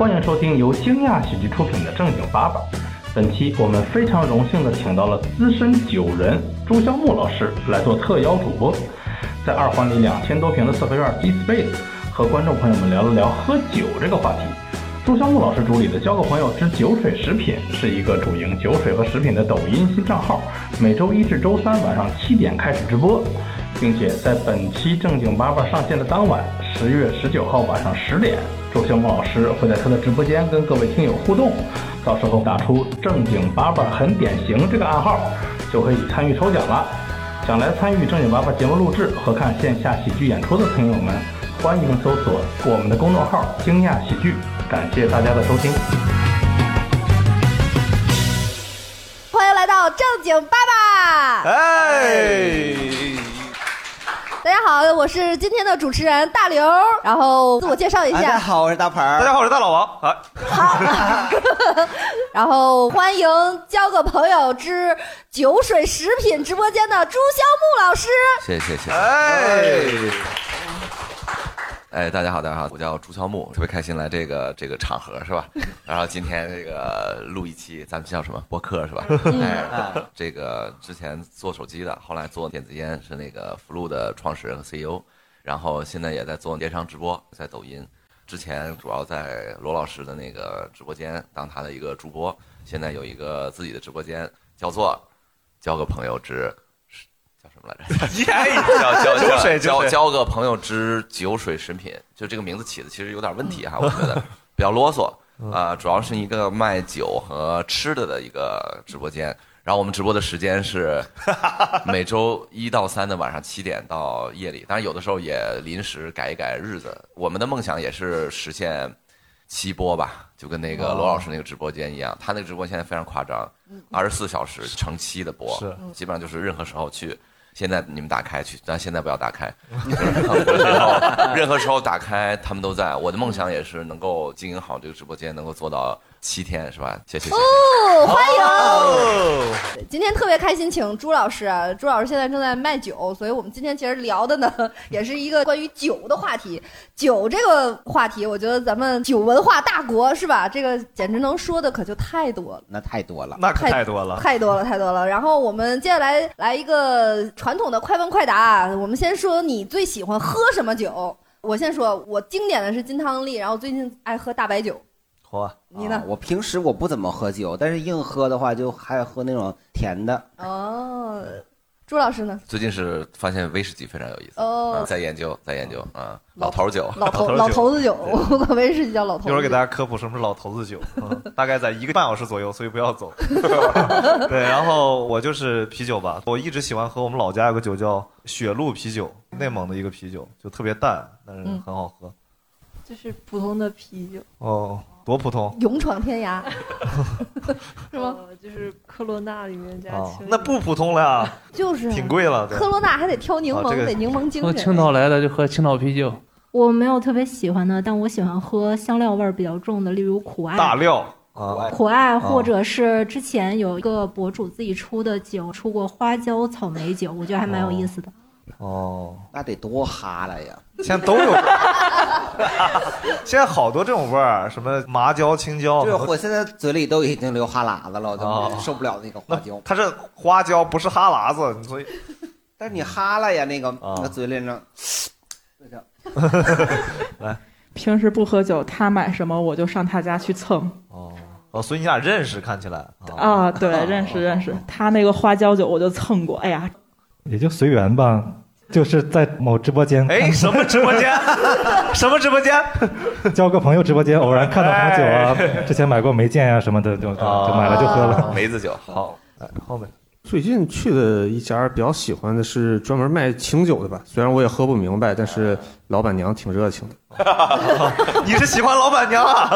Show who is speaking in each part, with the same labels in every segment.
Speaker 1: 欢迎收听由惊讶喜剧出品的《正经八百》。本期我们非常荣幸的请到了资深酒人朱孝木老师来做特邀主播，在二环里两千多平的四合院 B Space 和观众朋友们聊了聊喝酒这个话题。朱孝木老师主理的“交个朋友之酒水食品”是一个主营酒水和食品的抖音新账号，每周一至周三晚上七点开始直播，并且在本期正经八百上线的当晚，十月十九号晚上十点，朱孝木老师会在他的直播间跟各位听友互动，到时候打出“正经八百很典型”这个暗号，就可以参与抽奖了。想来参与正经八百节目录制和看线下喜剧演出的朋友们，欢迎搜索我们的公众号“惊讶喜剧”。感谢大家的收听。
Speaker 2: 欢迎来到正经爸爸。
Speaker 3: 哎，
Speaker 2: 大家好，我是今天的主持人大刘。然后自我介绍一下，
Speaker 4: 大家好，我是大盆儿。
Speaker 3: 大家好，我是大老王。啊，
Speaker 2: 然后欢迎交个朋友之酒水食品直播间的朱肖木老师。
Speaker 5: 谢谢谢谢。
Speaker 3: 哎，
Speaker 5: 哎，大家好，大家好，我叫朱乔木，特别开心来这个这个场合是吧？然后今天这个录一期，咱们叫什么播客是吧？哎，这个之前做手机的，后来做电子烟，是那个福禄的创始人和 CEO，然后现在也在做电商直播，在抖音。之前主要在罗老师的那个直播间当他的一个主播，现在有一个自己的直播间，叫做“交个朋友之”，叫什么来着？叫叫
Speaker 3: 酒水酒
Speaker 5: 交交个朋友之酒水食品，就这个名字起的其实有点问题哈，我觉得 比较啰嗦啊、主要是一个卖酒和吃的的一个直播间。然后我们直播的时间是 每周一到三的晚上七点到夜里，当然有的时候也临时改一改日子。我们的梦想也是实现七播吧，就跟那个罗老师那个直播间一样，他那个直播现在非常夸张，二十四小时成七的播，
Speaker 3: 是
Speaker 5: 基本上就是任何时候去。现在你们打开去，但现在不要打开，然后任何时候打开，他们都在。我的梦想也是能够经营好这个直播间，能够做到七天，是吧？谢谢谢谢。
Speaker 2: 哦，欢迎！
Speaker 3: 哦，
Speaker 2: 今天特别开心，请朱老师啊。朱老师现在正在卖酒，所以我们今天其实聊的呢，也是一个关于酒的话题。酒这个话题，我觉得咱们酒文化大国是吧？这个简直能说的可就太多了。
Speaker 4: 那太多了。
Speaker 3: 那可太多了。
Speaker 2: 太多了，太多了。然后我们接下来来一个传统的快问快答。我们先说你最喜欢喝什么酒？我先说，我经典的是金汤力，然后最近爱喝大白酒。
Speaker 3: 嚯，
Speaker 2: 你呢
Speaker 4: 啊？我平时我不怎么喝酒，但是硬喝的话，就还喝那种甜的。
Speaker 2: 哦，朱老师呢？
Speaker 5: 最近是发现威士忌非常有意思，
Speaker 2: 哦
Speaker 5: 啊在研究，在研究啊，老头酒，
Speaker 2: 老 头
Speaker 3: 老头子酒
Speaker 2: 我管威士忌叫老头子酒。
Speaker 3: 一会儿给大家科普什么是老头子酒，嗯，大概在一个半小时左右，所以不要走。对，然后我就是啤酒吧，我一直喜欢喝我们老家有个酒叫雪鹿啤酒，内蒙的一个啤酒，就特别淡，但是很好喝。
Speaker 6: 就是普通的啤酒，
Speaker 3: 哦，多普通。
Speaker 2: 勇闯天涯，是吗？
Speaker 6: 呃就是科罗娜里面加
Speaker 3: 啊
Speaker 6: 青，
Speaker 3: 那不普通了呀，
Speaker 2: 就是
Speaker 3: 挺贵了。
Speaker 2: 科罗娜还得挑柠檬，
Speaker 3: 啊这个
Speaker 2: 得柠檬精
Speaker 7: 从
Speaker 2: 神。
Speaker 7: 青岛来的就喝青岛啤酒，
Speaker 8: 我没有特别喜欢的，但我喜欢喝香料味儿比较重的，例如苦艾、
Speaker 3: 大料。啊，
Speaker 8: 苦艾，或者是之前有一个博主自己出的酒，出过花椒草莓酒，我觉得还蛮有意思的。
Speaker 3: 哦，
Speaker 4: 那得多哈了呀！
Speaker 3: 现在都有，现在好多这种味儿，什么麻椒、青椒，
Speaker 4: 就是我现在嘴里都已经流哈喇子了，我
Speaker 3: 哦。
Speaker 4: 都受不了那个花椒。
Speaker 3: 它是花椒，不是哈喇子，所以。
Speaker 4: 但是你哈了呀，那个
Speaker 3: 啊
Speaker 4: 那嘴里呢，
Speaker 6: 平时不喝酒，他买什么我就上他家去蹭。
Speaker 3: 哦。哦，所以你俩认识，看起来。啊，
Speaker 6: 啊。对，认识认识，他那个花椒酒我就蹭过。哎呀，
Speaker 9: 也就随缘吧。就是在某直播间，
Speaker 3: 哎，什么直播间？什么直播间？
Speaker 9: 交个朋友直播间，偶然看到什么酒啊，之前买过梅见啊什么的，就就就买了就喝了。
Speaker 5: 梅子酒，
Speaker 3: 好，哎，后面
Speaker 10: 最近去的一家比较喜欢的是专门卖清酒的吧，虽然我也喝不明白，但是老板娘挺热情的。
Speaker 3: 你是喜欢老板娘啊？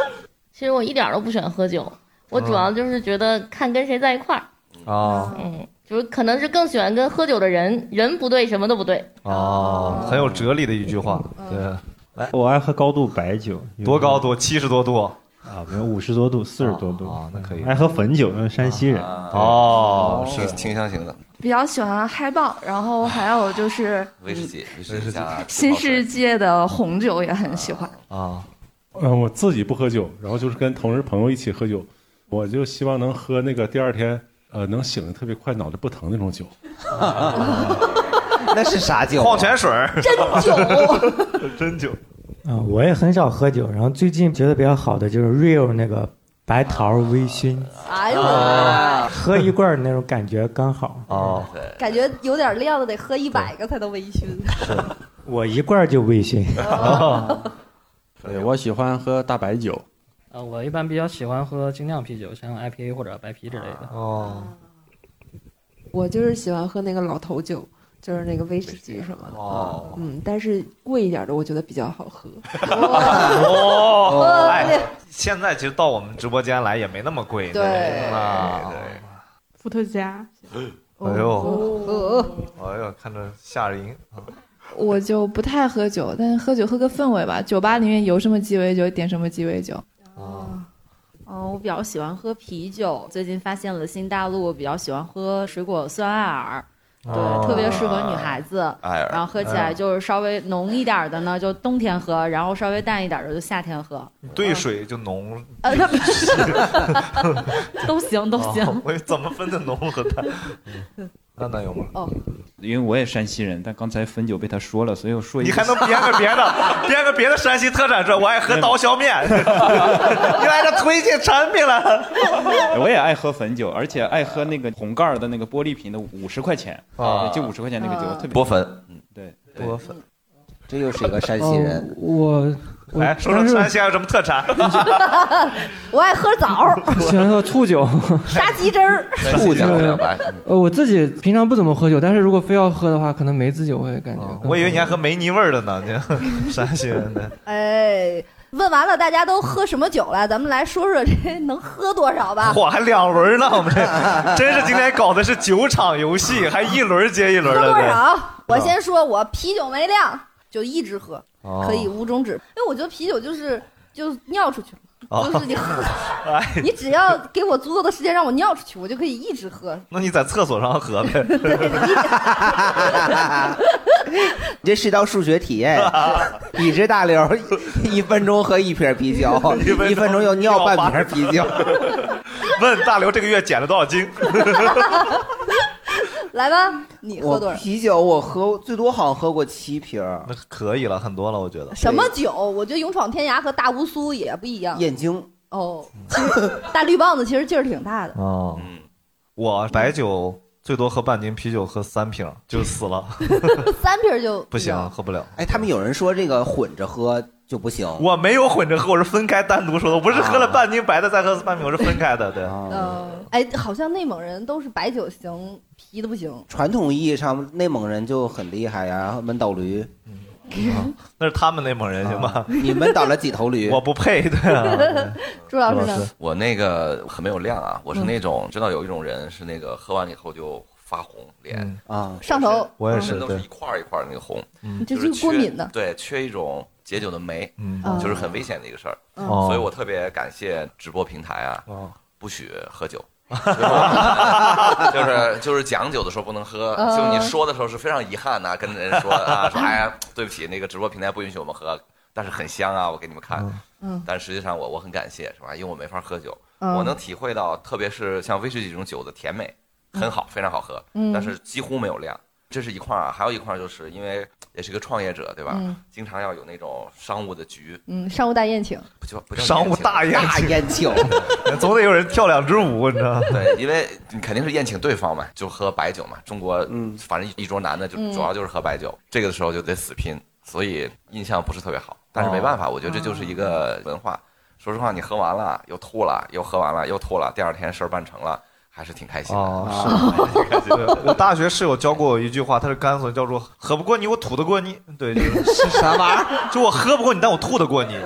Speaker 11: 其实我一点都不喜欢喝酒，我主要就是觉得看跟谁在一块儿，
Speaker 3: 啊
Speaker 11: 嗯，就是可能是更喜欢跟喝酒的人，人不对，什么都不对。
Speaker 3: 哦，很有哲理的一句话，对，来
Speaker 9: 我爱喝高度白酒，
Speaker 3: 多高度？七十多度
Speaker 9: 啊？没有五十多度、四十多度
Speaker 3: 啊，那可以。
Speaker 9: 爱喝汾酒，因为山西人。
Speaker 3: 哦，
Speaker 5: 是清香型的
Speaker 6: 比较喜欢嗨爆，然后还有就是
Speaker 5: 威士忌，威士忌
Speaker 6: 新世界的红酒也很喜欢。
Speaker 3: 啊，
Speaker 12: 嗯，我自己不喝酒，然后就是跟同事朋友一起喝酒，我就希望能喝那个第二天呃能醒的特别快，脑袋不疼那种酒。
Speaker 4: 那是啥酒啊？
Speaker 3: 矿泉水儿
Speaker 2: 真酒，
Speaker 3: 真酒。
Speaker 13: 啊、我也很少喝酒，然后最近觉得比较好的就是 Real 那个白桃微醺，
Speaker 2: 哎呦，
Speaker 13: 喝一罐儿那种感觉刚好。
Speaker 3: 哦，
Speaker 2: 感觉有点量的得喝一百个才能微醺。
Speaker 13: 我一罐儿就微醺。
Speaker 14: 对，我喜欢喝大白酒。
Speaker 15: 呃，我一般比较喜欢喝精酿啤酒，像 IPA 或者白啤之类的。
Speaker 3: 哦，
Speaker 16: 我就是喜欢喝那个老头酒，就是那个威士忌什么的。
Speaker 3: 哦
Speaker 16: 嗯，但是贵一点的我觉得比较好喝。
Speaker 3: 哦，哎，现在其实到我们直播间来也没那么贵，
Speaker 16: 对
Speaker 3: 啊，
Speaker 6: 伏特加，
Speaker 3: 哎
Speaker 16: 哦
Speaker 3: 呦，哎呦，看着吓人。
Speaker 17: 我就不太喝酒，但是喝酒喝个氛围吧。酒吧里面有什么鸡尾酒，点什么鸡尾酒。
Speaker 3: 哦，
Speaker 18: 哦，我比较喜欢喝啤酒。最近发现了新大陆，比较喜欢喝水果酸艾尔，对，
Speaker 3: 哦
Speaker 18: 特别适合女孩子。
Speaker 5: 艾尔
Speaker 18: 然后喝起来就是稍微浓一点的呢，就冬天喝；然后稍微淡一点的就夏天喝。
Speaker 3: 兑水就浓，
Speaker 18: 呃，都行都行。
Speaker 3: 哦我怎么分的浓和淡？嗯那那有吗？
Speaker 2: 哦，
Speaker 14: 因为我也山西人，但刚才汾酒被他说了，所以我说一
Speaker 3: 你还能编个别的，编个别的山西特产出来？我爱喝刀削面，你来这推荐产品了。
Speaker 14: 我也爱喝汾酒，而且爱喝那个红盖儿的那个玻璃瓶的，五十块钱
Speaker 3: 啊。
Speaker 14: 就五十块钱那个酒，
Speaker 2: 啊。
Speaker 14: 特别
Speaker 5: 波汾，
Speaker 14: 嗯，对，
Speaker 3: 波汾，
Speaker 4: 这又是一个山西人。
Speaker 13: 我
Speaker 3: 来说说山西还有什么特产？
Speaker 2: 我爱喝枣，
Speaker 13: 喜欢喝醋酒，
Speaker 2: 杀鸡汁儿。
Speaker 5: 醋酒
Speaker 13: 呃，我自己平常不怎么喝酒，但是如果非要喝的话，可能梅子酒我也感觉。
Speaker 3: 我以为你还喝梅泥味儿的呢，你山西人的。
Speaker 2: 哎，问完了大家都喝什么酒了？咱们来说说这能喝多少吧。
Speaker 3: 嚯，还两轮呢，我们这真是今天搞的是酒场游戏，还一轮接一轮
Speaker 2: 喝
Speaker 3: 的。对
Speaker 2: 多少？我先说，我啤酒没量就一直喝，
Speaker 3: 哦
Speaker 2: 可以无终止。因为我觉得啤酒就是就尿出去
Speaker 3: 哦
Speaker 2: 了，就是你喝，
Speaker 3: 哎，
Speaker 2: 你只要给我足够的时间让我尿出去，我就可以一直喝。
Speaker 3: 那你在厕所上喝呗。
Speaker 4: 你这是一道数学题哎，一直大刘一一分钟喝一瓶啤酒，一分钟又尿半瓶啤酒。
Speaker 3: 问大刘这个月减了多少斤？
Speaker 2: 来吧，你喝多少？
Speaker 4: 啤酒我喝最多好像喝过七瓶，
Speaker 3: 那可以了，很多了，我觉得。
Speaker 2: 什么酒？我觉得勇闯天涯和大乌苏也不一样。
Speaker 4: 眼睛
Speaker 2: 哦，其实大绿棒子其实劲儿挺大的。
Speaker 3: 哦，我白酒最多喝半斤，啤酒喝三瓶就死了，
Speaker 2: 三瓶就
Speaker 3: 不行，喝不了。
Speaker 4: 哎，他们有人说这个混着喝就不行。
Speaker 3: 我没有混着喝，我是分开单独说的，我不是喝了半斤白的再喝半瓶，我是分开的，对。
Speaker 2: 嗯，哎，好像内蒙人都是白酒行，啤的不行。
Speaker 4: 传统意义上，内蒙人就很厉害呀，闷倒驴。
Speaker 3: 那是他们内蒙人行吧？
Speaker 4: 你们倒了几头驴？
Speaker 3: 我不配，对啊。
Speaker 2: 朱老师呢？
Speaker 5: 我那个很没有量啊，我是那种知道有一种人是那个喝完了以后就发红脸
Speaker 4: 啊，
Speaker 2: 上头。
Speaker 3: 我也是
Speaker 5: 都是一块儿一块儿那个红，
Speaker 2: 你这
Speaker 5: 就是是
Speaker 2: 过敏的。
Speaker 5: 对，缺一种解酒的酶，
Speaker 3: 嗯。
Speaker 5: 就是很危险的一个事儿，
Speaker 2: 嗯。
Speaker 5: 所以我特别感谢直播平台啊，不许喝酒。就是就是讲酒的时候不能喝，
Speaker 2: 嗯。
Speaker 5: 就你说的时候是非常遗憾呐、跟人说啊，说哎呀，对不起，那个直播平台不允许我们喝，但是很香啊，我给你们看。
Speaker 2: 嗯。
Speaker 5: 但实际上我我很感谢，是吧？因为我没法喝酒，
Speaker 2: 嗯。
Speaker 5: 我能体会到，特别是像威士忌这种酒的甜美，很好，非常好喝，
Speaker 2: 嗯。
Speaker 5: 但是几乎没有量。这是一块儿啊，还有一块儿就是因为 也是个创业者，对吧？
Speaker 2: 嗯
Speaker 5: 经常要有那种商务的局，
Speaker 2: 嗯，商务大宴请。
Speaker 5: 不叫不叫
Speaker 3: 商务大宴
Speaker 5: 大
Speaker 4: 宴请，
Speaker 3: 总得有人跳两支舞，你知道吗？
Speaker 5: 对，因为你肯定是宴请对方嘛，就喝白酒嘛。中国，嗯，反正一桌男的就
Speaker 2: 嗯
Speaker 5: 主要就是喝白酒，这个的时候就得死拼，所以印象不是特别好。但是没办法，我觉得这就是一个文化。说实话，你喝完了又吐了，又喝完了又吐了，第二天事儿办成了，还是挺开心的。
Speaker 3: 哦，是，对 我大学室友教过我一句话，他是甘肃叫做“喝不过你，我吐得过你”。对，就是
Speaker 4: 是啥玩意儿？
Speaker 3: 就我喝不过你，但我吐得过你，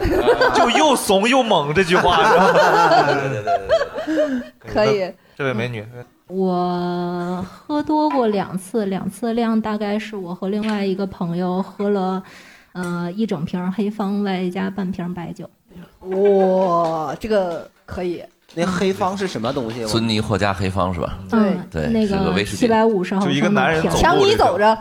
Speaker 3: 就又怂又猛这句话。
Speaker 5: 对对对对对，
Speaker 2: 可以。
Speaker 3: 这位美女，
Speaker 8: 我喝多过两次，两次量大概是我和另外一个朋友喝了，呃，一整瓶黑方外加半瓶白酒。
Speaker 2: 哇，这个可以。
Speaker 4: 那黑方是什么东西？
Speaker 5: 尊尼霍加黑方是吧？
Speaker 8: 对，
Speaker 5: 对，
Speaker 8: 那
Speaker 5: 个威士忌
Speaker 8: 七百五十毫升的瓶儿
Speaker 2: 强尼走着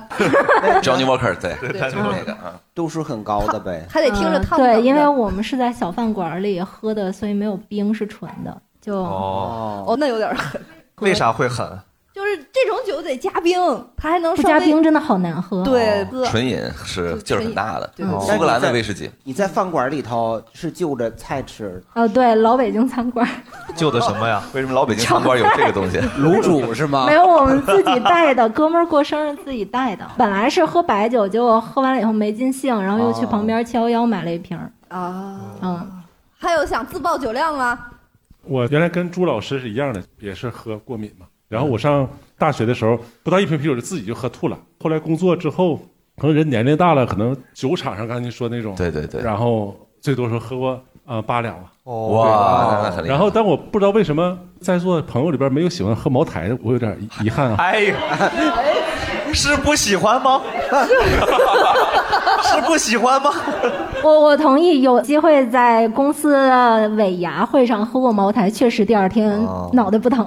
Speaker 5: ，Johnny Walker，对，
Speaker 2: 对
Speaker 5: 就是那个啊，
Speaker 4: 度数很高的呗。
Speaker 2: 还得听着烫对，
Speaker 8: 因为我们是在小饭馆里喝的，所以没有冰，是纯的。就
Speaker 3: 哦
Speaker 2: 哦，那有点狠。
Speaker 3: 为啥会狠？
Speaker 2: 就是这种酒得加冰，它还能
Speaker 8: 不加冰真的好难喝。
Speaker 2: 对，喝
Speaker 5: 纯饮是劲儿很大的，
Speaker 2: 对
Speaker 5: 苏格兰的威士忌。
Speaker 4: 你在饭馆里头是就着菜吃，
Speaker 8: 呃，对，老北京餐馆
Speaker 3: 就的什么呀？
Speaker 5: 为什么老北京餐馆有这个东西？
Speaker 4: 卤煮是吗？
Speaker 8: 没有我们自己带的，哥们儿过生日自己带的。本来是喝白酒，结果喝完了以后没尽兴，然后又去旁边七幺幺买了一瓶。
Speaker 2: 啊。
Speaker 8: 嗯，
Speaker 2: 还有想自报酒量吗？
Speaker 12: 我原来跟朱老师是一样的，也是喝过敏嘛。然后我上大学的时候，不到一瓶啤酒就自己就喝吐了。后来工作之后，可能人年龄大了，可能酒场上刚才您说那种，
Speaker 5: 对对对，
Speaker 12: 然后最多时候喝过啊、呃八两吧。
Speaker 3: 哦
Speaker 5: 哇那很
Speaker 12: 然后，但我不知道为什么在座朋友里边没有喜欢喝茅台的，我有点遗遗憾啊。
Speaker 3: 哎呀，是不喜欢吗？是不喜欢吗？
Speaker 8: 我我同意，有机会在公司的尾牙会上喝过茅台，确实第二天
Speaker 3: 哦
Speaker 8: 脑袋不疼。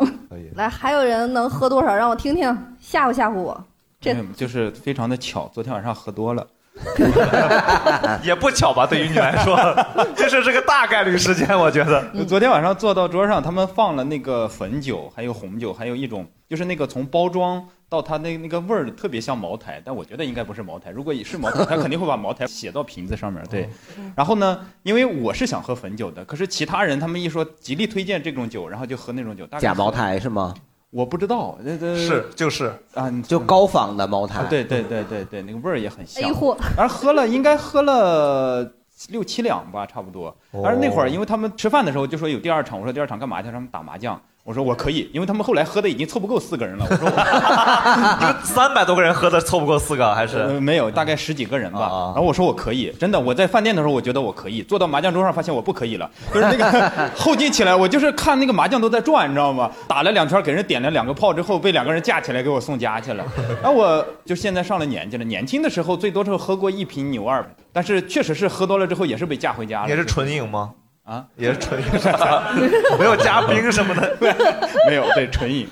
Speaker 2: 来，还有人能喝多少？让我听听，吓唬吓唬我。这
Speaker 14: 就是非常的巧，昨天晚上喝多了。
Speaker 3: 也不巧吧，对于你来说，这是这个大概率事件，我觉得。
Speaker 14: 昨天晚上坐到桌上，他们放了那个汾酒，还有红酒，还有一种就是那个从包装到它那那个味儿特别像茅台，但我觉得应该不是茅台。如果是茅台，他肯定会把茅台写到瓶子上面。对，然后呢，因为我是想喝汾酒的，可是其他人他们一说极力推荐这种酒，然后就喝那种酒。大概
Speaker 4: 假茅台是吗？
Speaker 14: 我不知道，那这
Speaker 3: 是就是
Speaker 14: 啊，
Speaker 4: 就高仿的茅台。
Speaker 14: 对对对对对，那个味儿也很像。
Speaker 2: 哎嚯！
Speaker 14: 而喝了应该喝了六七两吧，差不多。
Speaker 3: 哦
Speaker 14: 而那会儿因为他们吃饭的时候就说有第二场，我说第二场干嘛去？他们打麻将。我说我可以，因为他们后来喝的已经凑不够四个人了。我说我
Speaker 3: 三百多个人喝的凑不够四个，还是、
Speaker 14: 呃、没有，大概十几个人吧。
Speaker 3: 啊
Speaker 14: 然后我说我可以，真的，我在饭店的时候我觉得我可以，坐到麻将桌上发现我不可以了，就是那个 后劲起来，我就是看那个麻将都在转，你知道吗？打了两圈，给人点了两个炮之后，被两个人架起来给我送家去了。然后我就现在上了年纪了，年轻的时候最多时候喝过一瓶牛二，但是确实是喝多了之后也是被架回家了。
Speaker 3: 也是纯饮吗？
Speaker 14: 啊，
Speaker 3: 也是纯饮，没有加冰什么的。
Speaker 14: 没有，对，纯饮。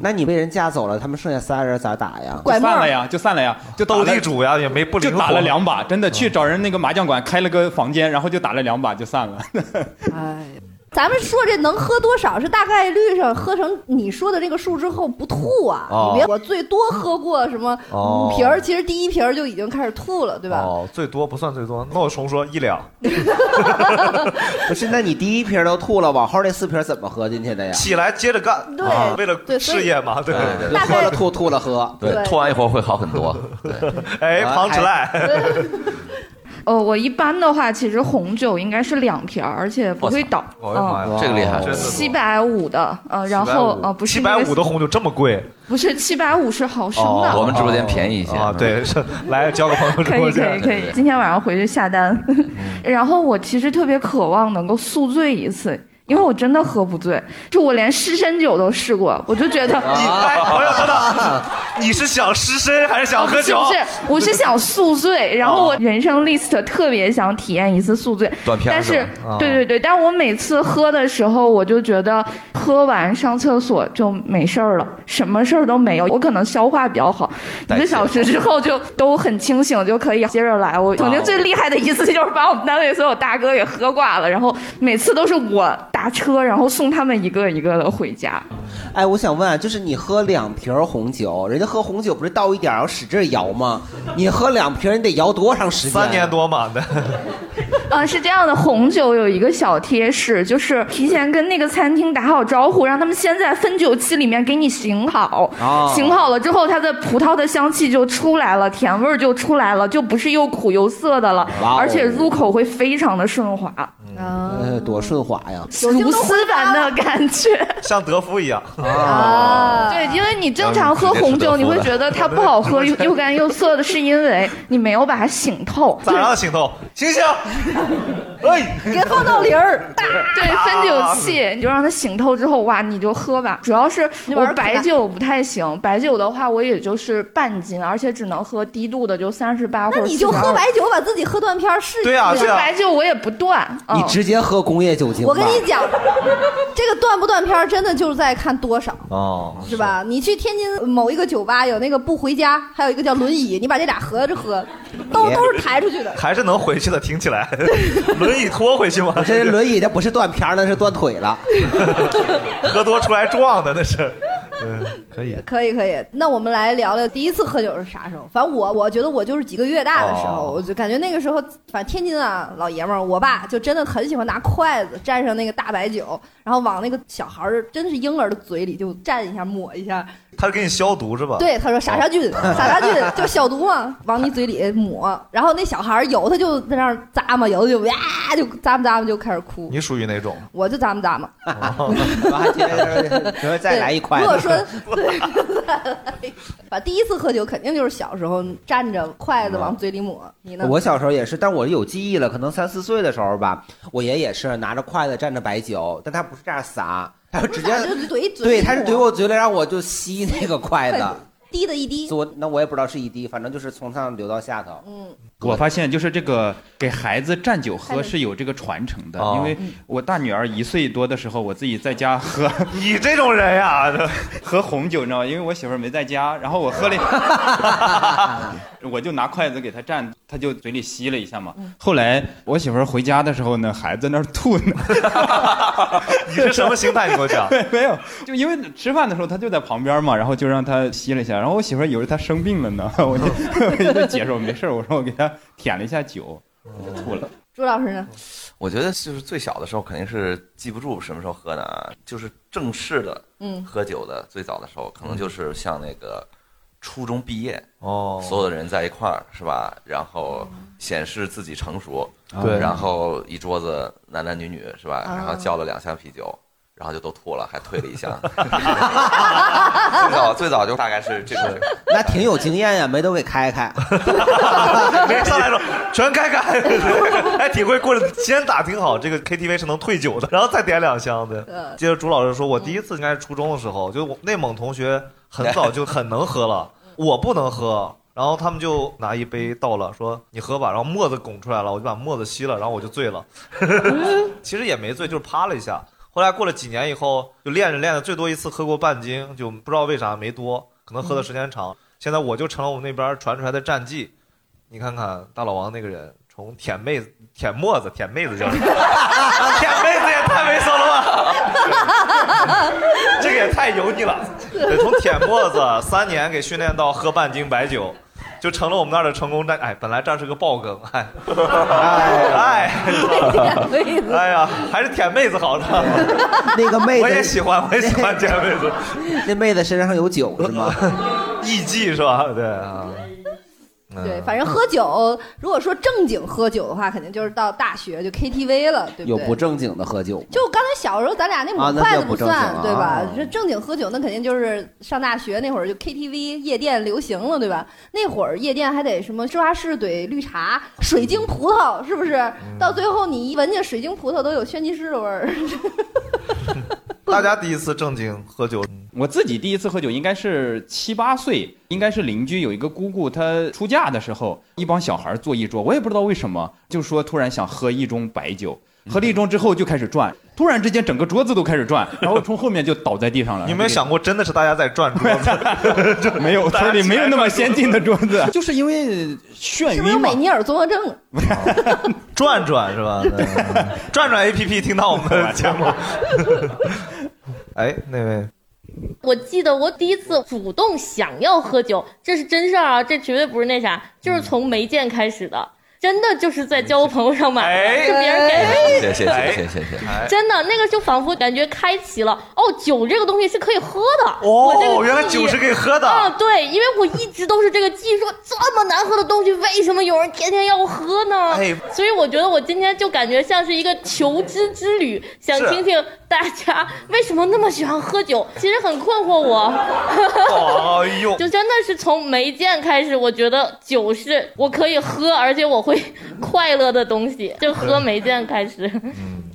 Speaker 4: 那你被人架走了，他们剩下仨人咋打呀？
Speaker 14: 就散了呀，就散了呀，就
Speaker 3: 斗地主呀，也没不灵
Speaker 14: 就打了两把，真的去找人那个麻将馆开了个房间，然后就打了两把就散了。
Speaker 2: 哎，咱们说这能喝多少是大概率上喝成你说的这个数之后不吐啊？
Speaker 3: 哦
Speaker 2: 你别我最多喝过什么
Speaker 3: 哦
Speaker 2: 五瓶儿，其实第一瓶儿就已经开始吐了，对吧？
Speaker 3: 哦，最多不算最多，那我重说一两。
Speaker 4: 不是，那你第一瓶都吐了，往后那四瓶怎么喝进去的呀？
Speaker 3: 起来接着干，
Speaker 2: 对
Speaker 3: 啊为了
Speaker 2: 对
Speaker 3: 事业嘛，对
Speaker 4: 对对，喝了吐，吐了喝，
Speaker 5: 对，吐完一会儿会好很多。对，
Speaker 3: 哎，
Speaker 4: 啊
Speaker 3: 胖起来。
Speaker 19: 呃，我一般的话，其实红酒应该是两瓶儿，而且不会倒。
Speaker 3: 我的妈呀，这个厉害，真的
Speaker 19: 七百五的，呃，然后呃，不是
Speaker 3: 七百五的红酒这么贵，
Speaker 19: 不是七百五十毫升的。
Speaker 5: 我们直播间便宜一些
Speaker 3: 啊，对，是来交个朋友直
Speaker 19: 可以可，以可以，今天晚上回去下单。然后我其实特别渴望能够宿醉一次。因为我真的喝不醉，就我连湿身酒都试过，我就觉得，
Speaker 3: 你哎，朋友说的，你是想湿身还是想喝酒？
Speaker 19: 不是，我是想宿醉，然后我人生 list 特别想体验一次宿醉，
Speaker 5: 断片
Speaker 19: 但是对对对，但我每次喝的时候，我就觉得喝完上厕所就没事儿了，什么事儿都没有，我可能消化比较好，一个小时之后就都很清醒，就可以接着来。我曾经最厉害的一次就是把我们单位所有大哥给喝挂了，然后每次都是我打车，然后送他们一个一个的回家。
Speaker 4: 哎，我想问啊，就是你喝两瓶红酒，人家喝红酒不是倒一点儿然后使劲摇吗？你喝两瓶，你得摇多长时间？
Speaker 3: 三年多嘛的。
Speaker 19: 呃，是这样的，红酒有一个小贴士，就是提前跟那个餐厅打好招呼，让他们先在分酒器里面给你醒好，
Speaker 4: 哦
Speaker 19: 醒好了之后，它的葡萄的香气就出来了，甜味儿就出来了，就不是又苦又涩的了，
Speaker 4: 哇哦
Speaker 19: 而且入口会非常的顺滑，
Speaker 4: 呃，多顺滑呀！
Speaker 19: 如丝般的感觉。
Speaker 3: 像德芙一样
Speaker 19: 啊，对，因为你正常喝红酒，你会觉得它不好喝又 又干又涩的，是因为你没有把它醒透。
Speaker 3: 咋让它醒透？醒醒！哎，
Speaker 2: 给放到零儿，大
Speaker 19: 对，分酒器，你就让它醒透之后，哇，你就喝吧。主要是我白酒不太行，白酒的话我也就是半斤，而且只能喝低度的，就三十八或者
Speaker 2: 那你就喝白酒，把自己喝断片儿试一
Speaker 19: 可是
Speaker 2: 试
Speaker 19: 白酒我也不断。嗯
Speaker 4: 你直接喝工业酒精。
Speaker 2: 我跟你讲，这个断不断片儿真的就是在看多少。
Speaker 3: 哦，
Speaker 2: 是吧？你去天津某一个酒吧，有那个不回家，还有一个叫轮椅，你把这俩合着喝，都都是抬出去的。
Speaker 3: 还是能回去的，听起来。轮椅拖回去吗？
Speaker 4: 这轮椅这不是断片儿，那是断腿了。
Speaker 3: 喝多出来撞的那是。嗯，可以。
Speaker 2: 可以可以，那我们来聊聊第一次喝酒是啥时候？反正我我觉得我就是几个月大的时候，
Speaker 3: 哦
Speaker 2: 我就感觉那个时候，反正天津啊老爷们儿，我爸就真的很喜欢拿筷子蘸上那个大白酒，然后往那个小孩儿真的是婴儿的嘴里就蘸一下抹一下。
Speaker 3: 他是给你消毒是吧？
Speaker 2: 对，他说杀杀菌，杀杀菌就消毒嘛，往你嘴里抹。然后那小孩儿有他就在那儿咂嘛，有的就哇就咂嘛咂嘛就开始哭。
Speaker 3: 你属于哪种？
Speaker 2: 我就咂嘛咂嘛。
Speaker 4: 说再来一块。
Speaker 2: 如果说对，把第一次喝酒肯定就是小时候蘸着筷子往嘴里抹。你呢？
Speaker 4: 我小时候也是，但我有记忆了，可能三四岁的时候吧，我爷也是拿着筷子蘸着白酒，但他不是这样撒，他是直接
Speaker 2: 就怼嘴
Speaker 4: 对，他是怼我嘴里，让我就吸那个筷子。
Speaker 2: 滴的一滴。
Speaker 4: 我那我也不知道是一滴，反正就是从上流到下头。
Speaker 2: 嗯，
Speaker 14: 我发现就是这个给孩子蘸酒喝是有这个传承的，
Speaker 3: 哦
Speaker 14: 因为我大女儿一岁多的时候，我自己在家喝。
Speaker 3: 你这种人呀，
Speaker 14: 喝红酒，你知道吗？因为我媳妇儿没在家，然后我喝了，我就拿筷子给她蘸，她就嘴里吸了一下嘛。后来我媳妇儿回家的时候呢，孩子在那儿吐呢。
Speaker 3: 你是什么心态？你给我讲。
Speaker 14: 对没有，就因为吃饭的时候她就在旁边嘛，然后就让她吸了一下，然后我媳妇儿以为她生病了呢，我就我就解释我没事儿我说我给她舔了一下酒，我就吐了。
Speaker 2: 朱老师呢？
Speaker 5: 我觉得就是最小的时候肯定是记不住什么时候喝的啊，就是正式的，
Speaker 2: 嗯
Speaker 5: 喝酒的最早的时候，可能就是像那个初中毕业，
Speaker 3: 哦，
Speaker 5: 所有的人在一块儿是吧？然后显示自己成熟，
Speaker 3: 对
Speaker 5: 然后一桌子男男女女是吧？
Speaker 2: 啊
Speaker 5: 然后叫了两箱啤酒。然后就都吐了，还退了一箱。最早最早就大概是这个，
Speaker 4: 那挺有经验呀，没都给开开。
Speaker 3: 没上来说全开开，还挺会过着。先打听好这个 KTV 是能退酒的，然后再点两箱的
Speaker 2: 嗯。
Speaker 3: 接着朱老师说，我第一次应该是初中的时候，就我内蒙同学很早就很能喝了，我不能喝。然后他们就拿一杯倒了，说你喝吧。然后沫子拱出来了，我就把沫子吸了，然后我就醉了。其实也没醉，就是趴了一下。后来过了几年以后，就练着练着，最多一次喝过半斤，就不知道为啥没多，可能喝的时间长。现在我就成了我们那边传出来的战绩。你看看大老王那个人，从舔妹子、舔沫子、舔妹子叫什么？舔妹子也太猥琐了吧！这个也太油腻了。得，从舔沫子三年给训练到喝半斤白酒，就成了我们那儿的成功战。哎，本来这是个爆梗，哎，哎，哎呀，还是舔妹子好呢。
Speaker 4: 那个妹子
Speaker 3: 我也喜欢，我也喜欢舔妹子。
Speaker 4: 那妹子身上有酒是吗？
Speaker 3: 艺妓是吧？对啊。
Speaker 2: 对，反正喝酒，如果说正经喝酒的话，肯定就是到大学就 KTV 了，对不
Speaker 4: 有
Speaker 2: 对？
Speaker 4: 不正经的喝酒吗？
Speaker 2: 就刚才小时候咱俩那
Speaker 4: 啊那
Speaker 2: 抹筷子
Speaker 4: 不正经
Speaker 2: 算，
Speaker 4: 啊
Speaker 2: 对吧
Speaker 4: 啊？
Speaker 2: 这正经喝酒，那肯定就是上大学那会儿就 KTV 夜店流行了，对吧？那会儿夜店还得什么芝华士怼绿茶、水晶葡萄，是不是？
Speaker 4: 嗯
Speaker 2: 到最后你一闻见水晶葡萄都有轩尼诗的味儿。
Speaker 3: 大家第一次正经喝酒，
Speaker 14: 我自己第一次喝酒应该是七八岁，应该是邻居有一个姑姑，她出嫁的时候，一帮小孩坐一桌，我也不知道为什么，就说突然想喝一盅白酒，喝了一盅之后就开始转，突然之间整个桌子都开始转，然后从后面就倒在地上了。
Speaker 3: 你有没有想过，真的是大家在转桌子？
Speaker 14: 没有，村里没有那么先进的桌子，就是因为眩
Speaker 2: 是不是有
Speaker 14: 晕嘛
Speaker 2: 美。尼尔综合症？
Speaker 3: 转转是吧？对转转 APP 听到我们的节目。哎，那位，
Speaker 11: 我记得我第一次主动想要喝酒，这是真事儿啊，这绝对不是那啥，就是从没见开始的。真的就是在交朋友上买的，是别人给的。
Speaker 5: 谢谢谢谢谢谢。
Speaker 11: 真的，那个就仿佛感觉开启了哦，酒这个东西是可以喝的。
Speaker 3: 哦
Speaker 11: 我这个
Speaker 3: 原来酒是可以喝的
Speaker 11: 啊！对，因为我一直都是这个记忆，说这么难喝的东西，为什么有人天天要喝呢？
Speaker 3: 哎
Speaker 11: 所以我觉得我今天就感觉像是一个求知之旅，想听听大家为什么那么喜欢喝酒。其实很困惑我。
Speaker 3: 哎呦，
Speaker 11: 就真的是从没见开始，我觉得酒是我可以喝，而且我会会 快乐的东西，就喝没见开始。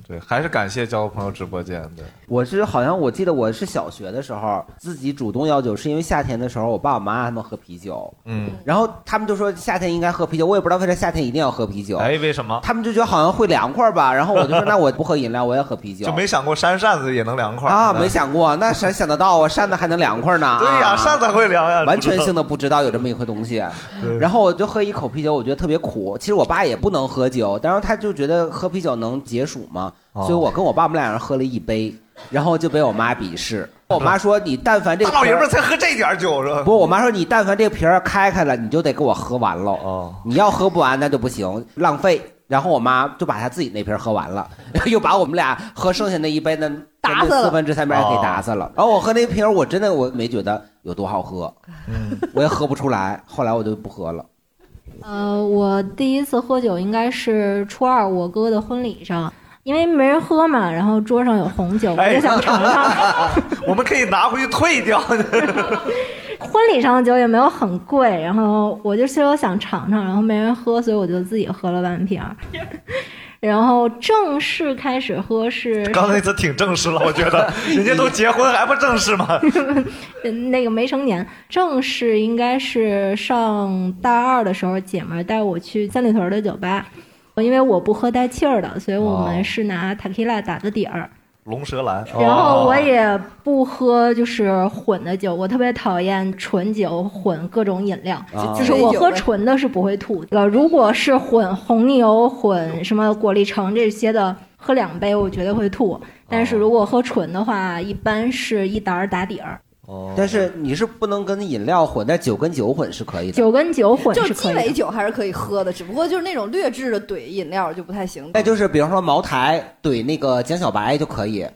Speaker 3: 对，还是感谢交个朋友直播间。对，
Speaker 4: 我是好像我记得我是小学的时候自己主动要酒，是因为夏天的时候我爸我妈他们喝啤酒，
Speaker 3: 嗯，
Speaker 4: 然后他们就说夏天应该喝啤酒，我也不知道为啥夏天一定要喝啤酒。
Speaker 3: 哎，为什么？
Speaker 4: 他们就觉得好像会凉快吧，然后我就说 那我不喝饮料，我也喝啤酒。
Speaker 3: 就没想过扇扇子也能凉快
Speaker 4: 啊，没想过，那谁想得到啊？扇子还能凉快呢？
Speaker 3: 对呀
Speaker 4: 啊
Speaker 3: 扇子会凉呀
Speaker 4: 完全性的不知道有这么一回东西。然后我就喝一口啤酒，我觉得特别苦。其实我爸也不能喝酒，但是他就觉得喝啤酒能解暑嘛，
Speaker 3: 哦
Speaker 4: 所以我跟我爸我们俩人喝了一杯，然后就被我妈鄙视。我妈说你但凡这个
Speaker 3: 大老爷们儿才喝这点儿酒是吧？
Speaker 4: 不，我妈说你但凡这个瓶儿开开了，你就得给我喝完了。
Speaker 3: 哦，
Speaker 4: 你要喝不完那就不行，浪费。然后我妈就把她自己那瓶喝完了，又把我们俩喝剩下那一杯呢
Speaker 2: 打死了
Speaker 4: 四分之三杯给打死了。然后我喝那瓶，我真的我没觉得有多好喝，
Speaker 3: 嗯，
Speaker 4: 我也喝不出来。后来我就不喝了。
Speaker 8: 呃，我第一次喝酒应该是初二我哥的婚礼上，因为没人喝嘛，然后桌上有红酒，我
Speaker 3: 哎
Speaker 8: 就想尝尝。
Speaker 3: 我们可以拿回去退掉。
Speaker 8: 婚礼上的酒也没有很贵，然后我就说想尝尝，然后没人喝，所以我就自己喝了半瓶儿。然后正式开始喝是
Speaker 3: 刚才那次挺正式了，我觉得 人家都结婚还不正式吗？
Speaker 8: 那个没成年，正式应该是上大二的时候，姐们儿带我去三里屯的酒吧，因为我不喝带气儿的，所以我们是拿 tequila 打的底儿。
Speaker 3: 龙舌兰。
Speaker 8: 然后我
Speaker 3: 哦
Speaker 8: 也不喝就是混的酒，我特别讨厌纯酒混各种饮料，
Speaker 3: 啊
Speaker 8: 就是我喝纯的是不会吐的。如果是混红牛、混什么果粒橙这些的，喝两杯我绝对会吐。但是如果喝纯的话，一般是一打儿打底儿。
Speaker 4: 但是你是不能跟饮料混，但酒跟酒混是可以的。
Speaker 8: 酒跟酒混
Speaker 2: 就是鸡
Speaker 8: 可以的
Speaker 2: 尾酒还是可以喝的，只不过就是那种劣质的怼饮料就不太行。
Speaker 4: 那就是比方说茅台怼那个江小白就可以。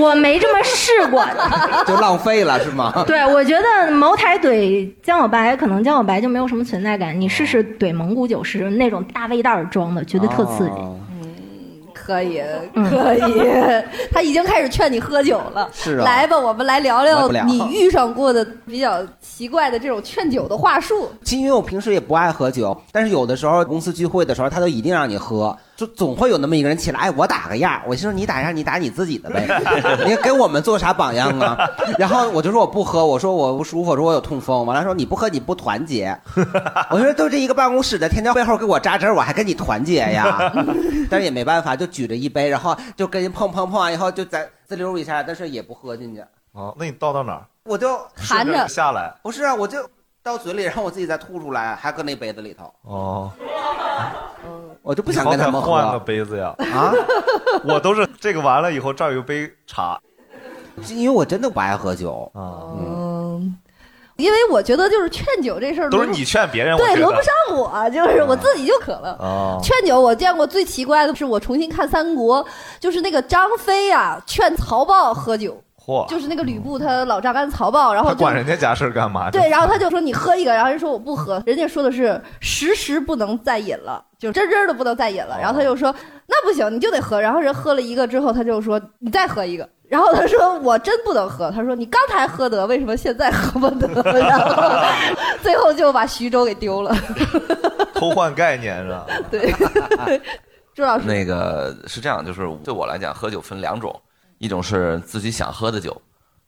Speaker 8: 我没这么试过，
Speaker 4: 就浪费了是吗？
Speaker 8: 对，我觉得茅台怼江小白，可能江小白就没有什么存在感。你试试怼蒙古酒是那种大胃袋装的，绝对特刺激。
Speaker 4: 哦
Speaker 2: 可以，
Speaker 8: 嗯。
Speaker 2: 可以，他已经开始劝你喝酒了。
Speaker 4: 是啊。
Speaker 2: 来吧，我们来聊聊你遇上过的比较奇怪的这种劝酒的话术。
Speaker 4: 其实因为我平时也不爱喝酒，但是有的时候公司聚会的时候，他都一定让你喝，就总会有那么一个人起来，哎，我打个样。我就说你打样，你打你自己的呗，你给我们做啥榜样啊？然后我就说我不喝，我说我不舒服，我说我有痛风。完了说你不喝你不团结，我说都这一个办公室的，天天背后给我扎针，我还跟你团结呀？但是也没办法，就举着一杯，然后就跟人碰碰碰完以后就再滋溜一下，但是也不喝进去。
Speaker 3: 哦，那你倒到哪儿？
Speaker 4: 我就
Speaker 2: 含着
Speaker 3: 下来。
Speaker 4: 不是啊，我就到嘴里，然后我自己再吐出来，还搁那杯子里头。
Speaker 3: 哦，
Speaker 4: 我就不想跟他们
Speaker 3: 换个杯子呀！
Speaker 4: 啊，
Speaker 3: 我都是这个完了以后，这儿有杯茶。
Speaker 4: 因为我真的不爱喝酒
Speaker 3: 啊。
Speaker 2: 嗯，因为我觉得就是劝酒这事儿
Speaker 3: 都是你劝别人，
Speaker 2: 对，轮不上我，就是我自己就渴了。
Speaker 3: 哦
Speaker 2: 劝酒，我见过最奇怪的是，我重新看《三国》，就是那个张飞啊、劝曹豹喝酒，
Speaker 3: 嚯，
Speaker 2: 就是那个吕布他老丈干曹豹，然后
Speaker 3: 他
Speaker 2: 就
Speaker 3: 管人家家事儿干嘛？
Speaker 2: 对，然后他就说你喝一个，然后人说我不喝，人家说的是时时不能再饮了，就真真的不能再饮了。然后他就说那不行，你就得喝。然后人喝了一个之后，他就说你再喝一个。然后他说我真不能喝，他说你刚才喝得，为什么现在喝不得？然后最后就把徐州给丢了。
Speaker 3: 偷换概念是吧？
Speaker 2: 对，朱老师，
Speaker 5: 那个是这样，就是对我来讲，喝酒分两种，一种是自己想喝的酒，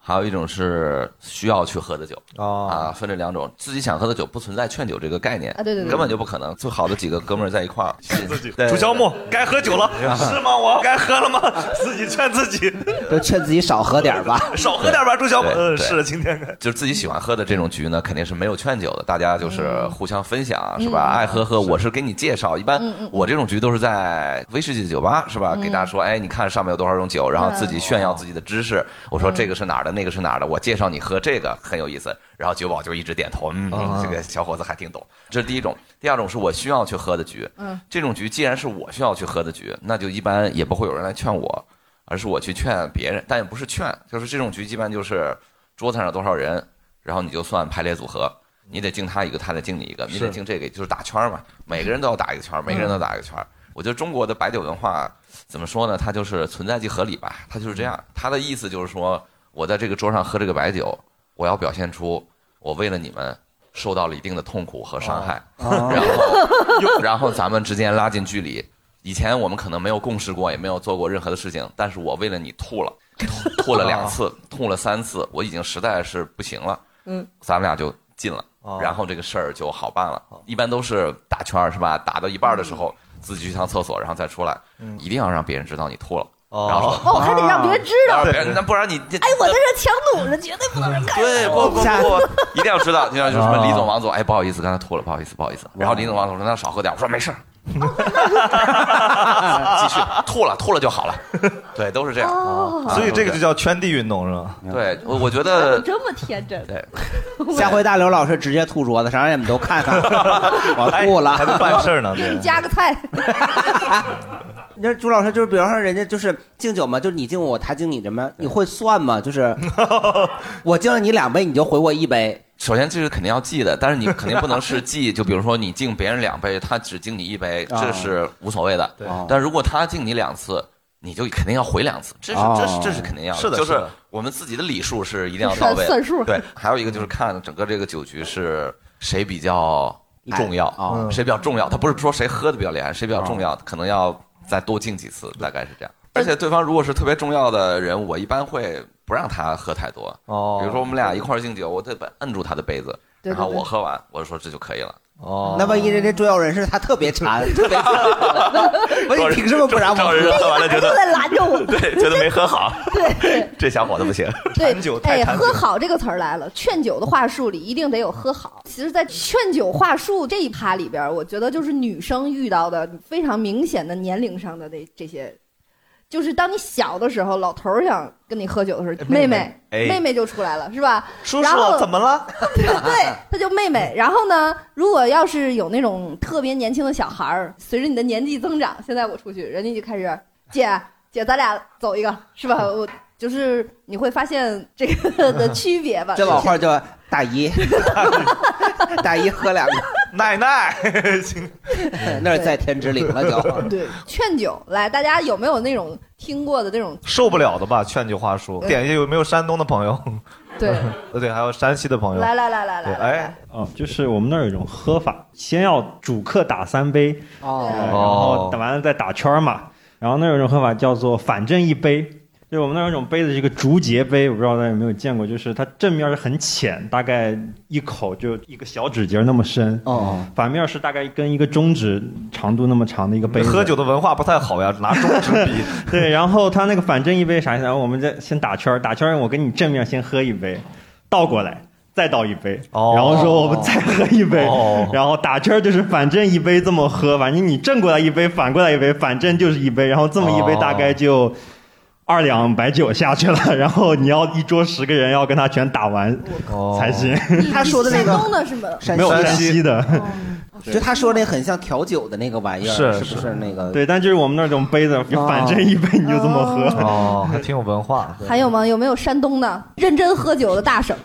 Speaker 5: 还有一种是需要去喝的酒。啊，分这两种。自己想喝的酒不存在劝酒这个概念
Speaker 2: 啊对对对
Speaker 5: 根本就不可能。最好的几个哥们儿在一块儿，
Speaker 3: 自己
Speaker 5: 对
Speaker 3: 朱萧木该喝酒了，是吗？我该喝了吗？自己劝自己，
Speaker 4: 就劝自己少喝点吧，
Speaker 3: 少喝点吧。朱萧木，嗯，是今天
Speaker 5: 就是自己喜欢喝的这种局呢，肯定是没有劝酒的，大家就是互相分享，
Speaker 2: 嗯
Speaker 5: 是吧？爱喝喝，我是给你介绍。一般我这种局都是在威士忌酒吧，是吧？
Speaker 2: 嗯
Speaker 5: 给大家说，哎，你看上面有多少种酒，然后自己炫耀自己的知识。我说这个是哪儿的，那个是哪儿的，我介绍你喝这个很有意思。然后酒保就一直点头，嗯，
Speaker 3: 啊
Speaker 5: 这个小伙子还挺懂。这是第一种，第二种是我需要去喝的局。
Speaker 2: 嗯
Speaker 5: 这种局既然是我需要去喝的局，那就一般也不会有人来劝我，而是我去劝别人，但也不是劝，就是这种局基本就是桌子上多少人，然后你就算排列组合，你得敬他一个，他得敬你一个，你得敬这个，就是打圈儿嘛，每个人都要打一个圈儿，每个人都打一个圈儿。我觉得中国的白酒文化怎么说呢？它就是存在即合理吧，它就是这样。它的意思就是说，我在这个桌上喝这个白酒，我要表现出我为了你们受到了一定的痛苦和伤害，
Speaker 4: 哦
Speaker 5: 然后然后咱们之间拉近距离。以前我们可能没有共事过，也没有做过任何的事情，但是我为了你吐了，吐吐了两次，吐了三次，我已经实在是不行了。
Speaker 2: 嗯，
Speaker 5: 咱们俩就近了，然后这个事儿就好办了。一般都是打圈儿是吧？打到一半的时候，自己去趟厕所，然后再出来，一定要让别人知道你吐了。然后说
Speaker 2: 哦，还得让别人知道。
Speaker 5: 让别人那不然你这
Speaker 2: 哎，我在这强弩着，绝对不能让看见。
Speaker 5: 对，不不不不，一定要知道，就像就什么李总、王总，哎，不好意思，刚才吐了，不好意思，不好意思。然后李总、王总说那少喝点，我说没事儿，继续吐了，吐了就好了。对，都是这样。
Speaker 2: 哦
Speaker 3: 所以这个就叫圈地运动是吧？
Speaker 5: 对，我我觉得
Speaker 2: 这么天真。
Speaker 5: 对，
Speaker 4: 下回大刘老师直接吐桌子上，让你们都看看，我吐了，
Speaker 3: 还能办事儿呢
Speaker 2: 给你加个菜。
Speaker 4: 你说朱老师，就是比方说人家就是敬酒嘛，就是你敬我，他敬你，什么？你会算吗？就是我敬了你两杯，你就回我一杯。
Speaker 5: 首先这是肯定要记的，但是你肯定不能是记，就比如说你敬别人两杯，他只敬你一杯，
Speaker 4: 啊。
Speaker 5: 这是无所谓的。
Speaker 4: 对。
Speaker 5: 但如果他敬你两次，你就肯定要回两次，这是
Speaker 4: 哦。
Speaker 5: 这是这是肯定要就是
Speaker 3: 是的。的
Speaker 5: 我们自己的礼数是一定要到位。的。
Speaker 2: 算数。
Speaker 5: 对，还有一个就是看整个这个酒局是谁比较重要
Speaker 4: 哎哦，
Speaker 5: 谁比较重要。他不是说谁喝的比较厉害，谁比较重要，可能要再多敬几次，大概是这样。而且对方如果是特别重要的人，我一般会不让他喝太多。
Speaker 3: 哦
Speaker 5: 比如说我们俩一块儿敬酒，我得把摁住他的杯子，
Speaker 4: 对对
Speaker 5: 然后我喝完，我就说这就可以了。
Speaker 3: 哦
Speaker 4: 那万一人家重要人士他特别馋，特别馋，我说你凭什么不让我
Speaker 5: 重要人士喝完了觉得
Speaker 2: 就在拦着我。
Speaker 5: 对，觉得没喝好，
Speaker 2: 对
Speaker 5: 这小伙子不行，
Speaker 2: 对
Speaker 5: 酒，
Speaker 2: 哎，喝好这个词儿来了，劝酒的话术里一定得有喝好。其实，在劝酒话术这一趴里边，我觉得就是女生遇到的非常明显的年龄上的那这些，就是当你小的时候，老头儿想跟你喝酒的时候，妹
Speaker 3: 妹妹
Speaker 2: 妹
Speaker 3: 哎
Speaker 2: 妹妹就出来了，是吧？
Speaker 3: 叔叔怎么了？
Speaker 2: 对对，他就妹妹。然后呢，如果要是有那种特别年轻的小孩儿，随着你的年纪增长，现在我出去，人家就开始姐姐，咱俩走一个，是吧？我就是你会发现这个的区别吧。
Speaker 4: 这老话叫大姨，大姨喝两个，
Speaker 3: 奶奶，
Speaker 4: 那是在天之灵了就。
Speaker 2: 对，劝酒来，大家有没有那种听过的那种？
Speaker 3: 受不了的吧？劝酒话术，点一下有没有山东的朋友？
Speaker 2: 对，
Speaker 3: 对 对，还有山西的朋友。
Speaker 2: 来来来来，来，
Speaker 3: 哎，
Speaker 20: 哦，就是我们那儿有一种喝法，先要主客打三杯，
Speaker 4: 哦
Speaker 20: 然后打完了再打圈儿嘛。然后那儿有一种喝法叫做反正一杯，就我们那儿有一种杯子是一个竹节杯，我不知道大家有没有见过，就是它正面是很浅，大概一口就一个小指节那么深，
Speaker 4: 哦，
Speaker 20: 反面是大概跟一个中指长度那么长的一个杯子。
Speaker 3: 喝酒的文化不太好呀，拿中指比。
Speaker 20: 对，然后它那个反正一杯啥意思？然后我们再先打圈儿，打圈儿我跟你正面先喝一杯，倒过来再倒一杯，然后说我们再喝一杯，
Speaker 3: 哦
Speaker 20: 然后打圈儿就是反正一杯这么喝，反正你正过来一杯，反过来一杯，反正就是一杯，然后这么一杯
Speaker 3: 哦
Speaker 20: 大概就。二两白酒下去了，然后你要一桌十个人要跟他全打完才行。
Speaker 4: 他说的那个
Speaker 2: 山东的是吗？
Speaker 4: 山
Speaker 20: 没有山
Speaker 4: 西
Speaker 20: 西的，
Speaker 4: 就他说那很像调酒的那个玩意儿，
Speaker 20: 是
Speaker 4: 是不是那个？
Speaker 20: 对，但就是我们那种杯子，反正一杯你就这么喝。
Speaker 3: 哦，还挺有文化。
Speaker 2: 还有吗？有没有山东的认真喝酒的大省？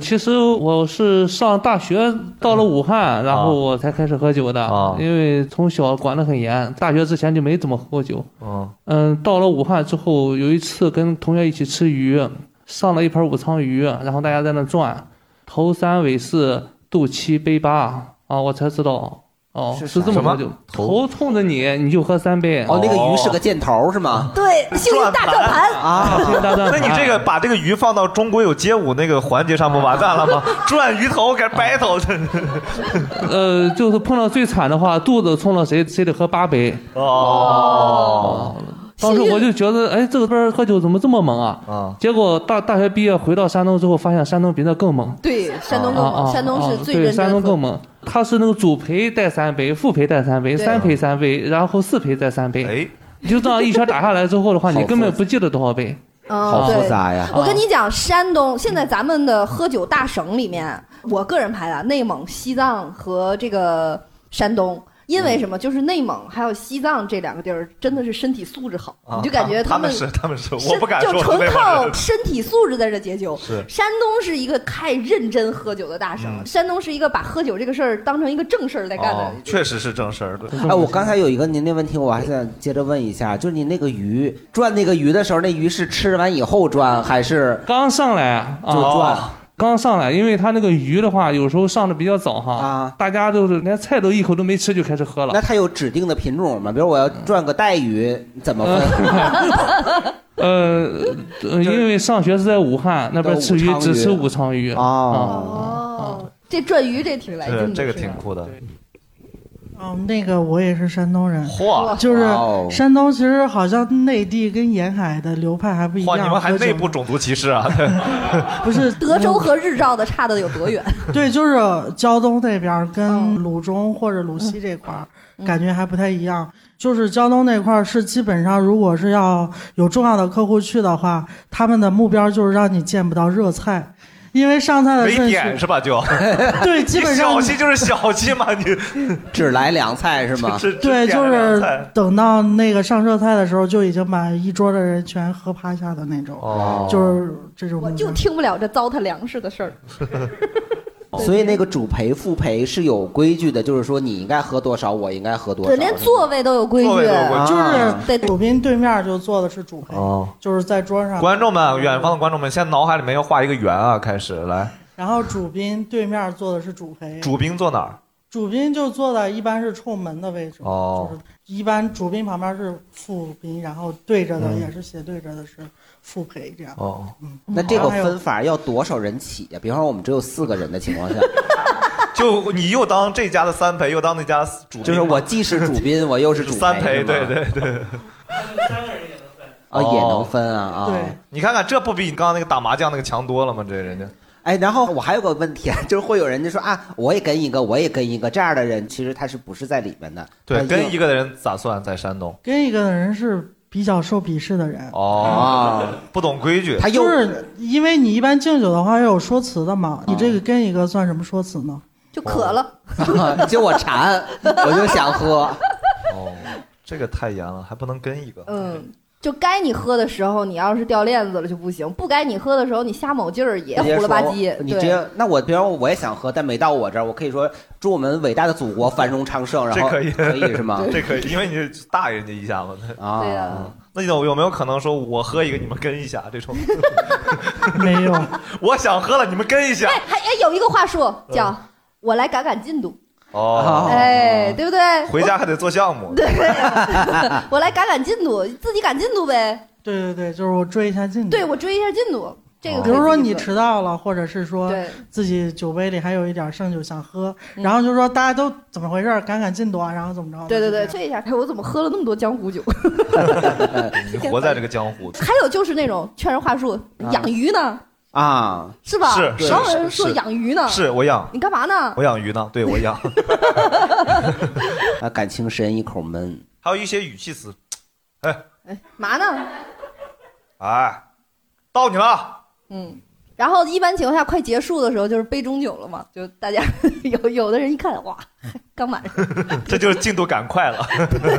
Speaker 7: 其实我是上大学到了武汉，然后我才开始喝酒的，因为从小管得很严，大学之前就没怎么喝过酒。
Speaker 3: 哦，
Speaker 7: 嗯，到了武汉之后，有一次跟同学一起吃鱼，上了一盘武昌鱼，然后大家在那转，头三尾四，肚七杯八啊，我才知道。哦，
Speaker 4: 是
Speaker 7: 是这么喝酒，头冲着你，你就喝三杯。
Speaker 4: 哦，那个鱼是个箭头是吗？
Speaker 2: 对，幸运大转盘
Speaker 4: 啊
Speaker 7: 幸运大转盘。
Speaker 3: 那你这个把这个鱼放到中国有街舞那个环节上，不完蛋了吗？转鱼头给 battle，
Speaker 7: 呃，就是碰到最惨的话，肚子冲了谁，谁得喝八杯。
Speaker 3: 哦。
Speaker 7: 当时我就觉得，哎，这个边儿喝酒怎么这么猛啊？
Speaker 3: 啊！
Speaker 7: 结果大大学毕业回到山东之后，发现山东比那更猛。
Speaker 2: 对，山东更猛，山东是最
Speaker 7: 山。东更猛。他是那个主陪带三杯，副陪带三杯，三陪三杯，然后四陪再三杯。
Speaker 3: 哎，
Speaker 7: 你就这样一圈打下来之后的话，你根本不记得多少杯。
Speaker 2: 嗯，
Speaker 4: 好复
Speaker 2: 对
Speaker 4: 杂呀
Speaker 2: 我跟你讲，山东现在咱们的喝酒大省里面，我个人排的内蒙、西藏和这个山东。因为什么？就是内蒙还有西藏这两个地儿，真的是身体素质好，
Speaker 3: 啊
Speaker 2: 你就感觉他们
Speaker 3: 他是他们是，我不敢说
Speaker 2: 就纯靠身体素质在这解酒。
Speaker 3: 是
Speaker 2: 山东是一个太认真喝酒的大省，
Speaker 3: 嗯
Speaker 2: 山东是一个把喝酒这个事儿当成一个正事儿在干的。
Speaker 3: 哦，确实是正事儿。对
Speaker 4: 哎，我刚才有一个您的问题，我还想接着问一下，就是你那个鱼转那个鱼的时候，那鱼是吃完以后转还是
Speaker 7: 刚上来
Speaker 4: 就转？
Speaker 7: 刚上来，因为他那个鱼的话，有时候上的比较早哈，
Speaker 4: 啊
Speaker 7: 大家都是连菜都一口都没吃就开始喝了。
Speaker 4: 那它有指定的品种吗？比如我要赚个带鱼，怎么分？
Speaker 7: 呃，呃因为上学是在武汉那边吃鱼只吃武昌鱼啊
Speaker 2: 哦，这转鱼这挺来劲的，
Speaker 3: 这个挺酷的。
Speaker 21: 哦，那个我也是山东人，
Speaker 3: 嚯
Speaker 21: 就是山东，其实好像内地跟沿海的流派还不一
Speaker 3: 哇，
Speaker 21: 样。
Speaker 3: 你们还
Speaker 21: 喝酒
Speaker 3: 内部种族歧视啊？
Speaker 21: 不是
Speaker 2: 德州和日照的差的有多远？
Speaker 21: 对，就是胶东那边跟鲁中或者鲁西这块儿、感觉还不太一样。就是胶东那块儿是基本上，如果是要有重要的客户去的话，他们的目标就是让你见不到热菜，因为上菜的
Speaker 3: 没
Speaker 21: 顺序
Speaker 3: 点是吧？就
Speaker 21: 对基本上
Speaker 3: 你小气就是小气嘛，你
Speaker 4: 只来凉菜是吗？
Speaker 21: 对，就是等到那个上热菜的时候，就已经把一桌的人全喝趴下的那种，
Speaker 3: 哦
Speaker 21: 就是这种。
Speaker 2: 我就听不了这糟蹋粮食的事儿。
Speaker 4: 所以那个主陪副陪是有规矩的，就是说你应该喝多少，我应该喝多少。
Speaker 2: 对，连座位都有规矩，
Speaker 21: 就是
Speaker 2: 在
Speaker 21: 主宾对面就坐的是主陪，
Speaker 3: 哦，
Speaker 21: 就是在桌上。
Speaker 3: 观众们，远方的观众们，现在脑海里面要画一个圆啊，开始来。
Speaker 21: 然后主宾对面坐的是主陪，
Speaker 3: 主宾坐哪儿？
Speaker 21: 主宾就坐在一般是冲门的位置，
Speaker 3: 哦。
Speaker 21: 就是一般主宾旁边是副宾，然后对着的
Speaker 4: 嗯。
Speaker 21: 也是斜对着的是副陪这样。
Speaker 3: 哦，
Speaker 21: 嗯，
Speaker 4: 那这个分法要多少人起呀？比方说我们只有四个人的情况下，
Speaker 3: 就你又当这家的三陪，又当那家主宾，
Speaker 4: 就是我既是主宾，我又是主陪
Speaker 3: 三陪，对对对
Speaker 4: 三个人也能分啊啊。
Speaker 3: 你看看这不比你刚刚那个打麻将那个强多了吗？这人家。
Speaker 4: 哎，然后我还有个问题，就是会有人就说啊，我也跟一个，我也跟一个，这样的人其实他是不是在里面的？
Speaker 3: 对，跟一个的人咋算？在山东
Speaker 21: 跟一个的人是比较受鄙视的人。
Speaker 3: 哦，不懂规矩，他
Speaker 21: 就是因为你一般敬酒的话要有说辞的嘛，你这个跟一个算什么说辞呢？
Speaker 2: 就渴了，
Speaker 4: 就我馋，我就想喝。
Speaker 3: 哦，这个太严了，还不能跟一个。
Speaker 2: 嗯，就该你喝的时候，你要是掉链子了就不行；不该你喝的时候，你瞎卯劲儿也胡了吧唧。对
Speaker 4: 你直接，那我比方我也想喝，但每到我这儿，我可以说祝我们伟大的祖国繁荣昌盛，然后
Speaker 3: 这可以，
Speaker 4: 可以是吗？
Speaker 3: 这可以，因为你大人家一下嘛。
Speaker 4: 啊
Speaker 3: 那有有没有可能说我喝一个，你们跟一下这种？
Speaker 21: 没有，
Speaker 3: 我想喝了，你们跟一下。
Speaker 2: 哎，还哎有一个话术叫“我来赶赶进度
Speaker 3: 哦”，，
Speaker 2: 哎，对不对？
Speaker 3: 回家还得做项目。
Speaker 2: 对，我来赶赶进度，自己赶进度呗。
Speaker 21: 对对对，就是我追一下进度。
Speaker 2: 对，我追一下进度，这个
Speaker 21: 比如说你迟到了，或者是说自己酒杯里还有一点剩酒想喝，
Speaker 2: 嗯
Speaker 21: 然后就说大家都怎么回事儿，赶赶进度啊，然后怎么着？
Speaker 2: 对对对，
Speaker 21: 就这
Speaker 2: 一下，哎，我怎么喝了那么多江湖酒？
Speaker 3: 你活在这个江湖。
Speaker 2: 还有就是那种劝人话术，养鱼呢，
Speaker 4: 啊，
Speaker 2: 是吧？
Speaker 3: 是是
Speaker 2: 少有人说
Speaker 3: 是
Speaker 2: 养鱼呢，
Speaker 3: 是我养，
Speaker 2: 你干嘛呢？
Speaker 3: 我养鱼呢，对我养。
Speaker 4: 啊，感情深一口闷。
Speaker 3: 还有一些语气词，哎
Speaker 2: 哎，嘛呢？
Speaker 3: 哎，到你了。
Speaker 2: 嗯，然后一般情况下快结束的时候就是杯中酒了嘛，就大家 有有的人一看哇，刚满上，
Speaker 3: 这就是进度赶快了。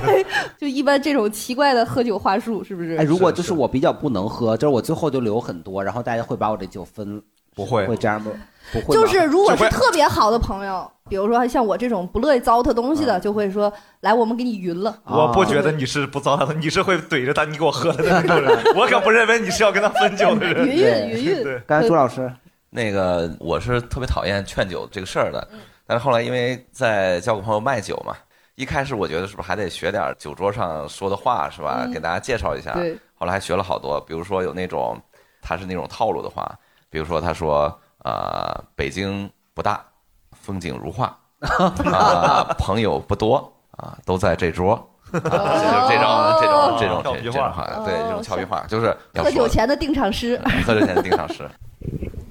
Speaker 2: 就一般这种奇怪的喝酒话术是不是？
Speaker 4: 哎，如果就是我比较不能喝，就是我最后就留很多，然后大家会把我这酒分，
Speaker 3: 不会
Speaker 4: 会这样吗？不会吗，
Speaker 2: 就是如果是特别好的朋友，比如说像我这种不乐意糟蹋东西的，就会说来我们给你匀了。
Speaker 3: 我不觉得你是不糟蹋的，你是会怼着他，你给我喝的那种人。我可不认为你是要跟他分酒的人。
Speaker 2: 匀匀匀匀
Speaker 3: 对，
Speaker 4: 刚才朱老师，
Speaker 5: 那个我是特别讨厌劝酒这个事儿的，但是后来因为在交个朋友卖酒嘛，一开始我觉得是不是还得学点酒桌上说的话是吧？
Speaker 2: 嗯
Speaker 5: 给大家介绍一下。
Speaker 2: 对
Speaker 5: 后来还学了好多，比如说有那种他是那种套路的话，比如说他说呃北京不大，风景如画 啊、朋友不多啊，都在这桌。啊，就是这种这种这种这这种话，对这种俏皮话，就是要
Speaker 2: 喝酒前的定场诗。
Speaker 5: 喝酒前的定场诗。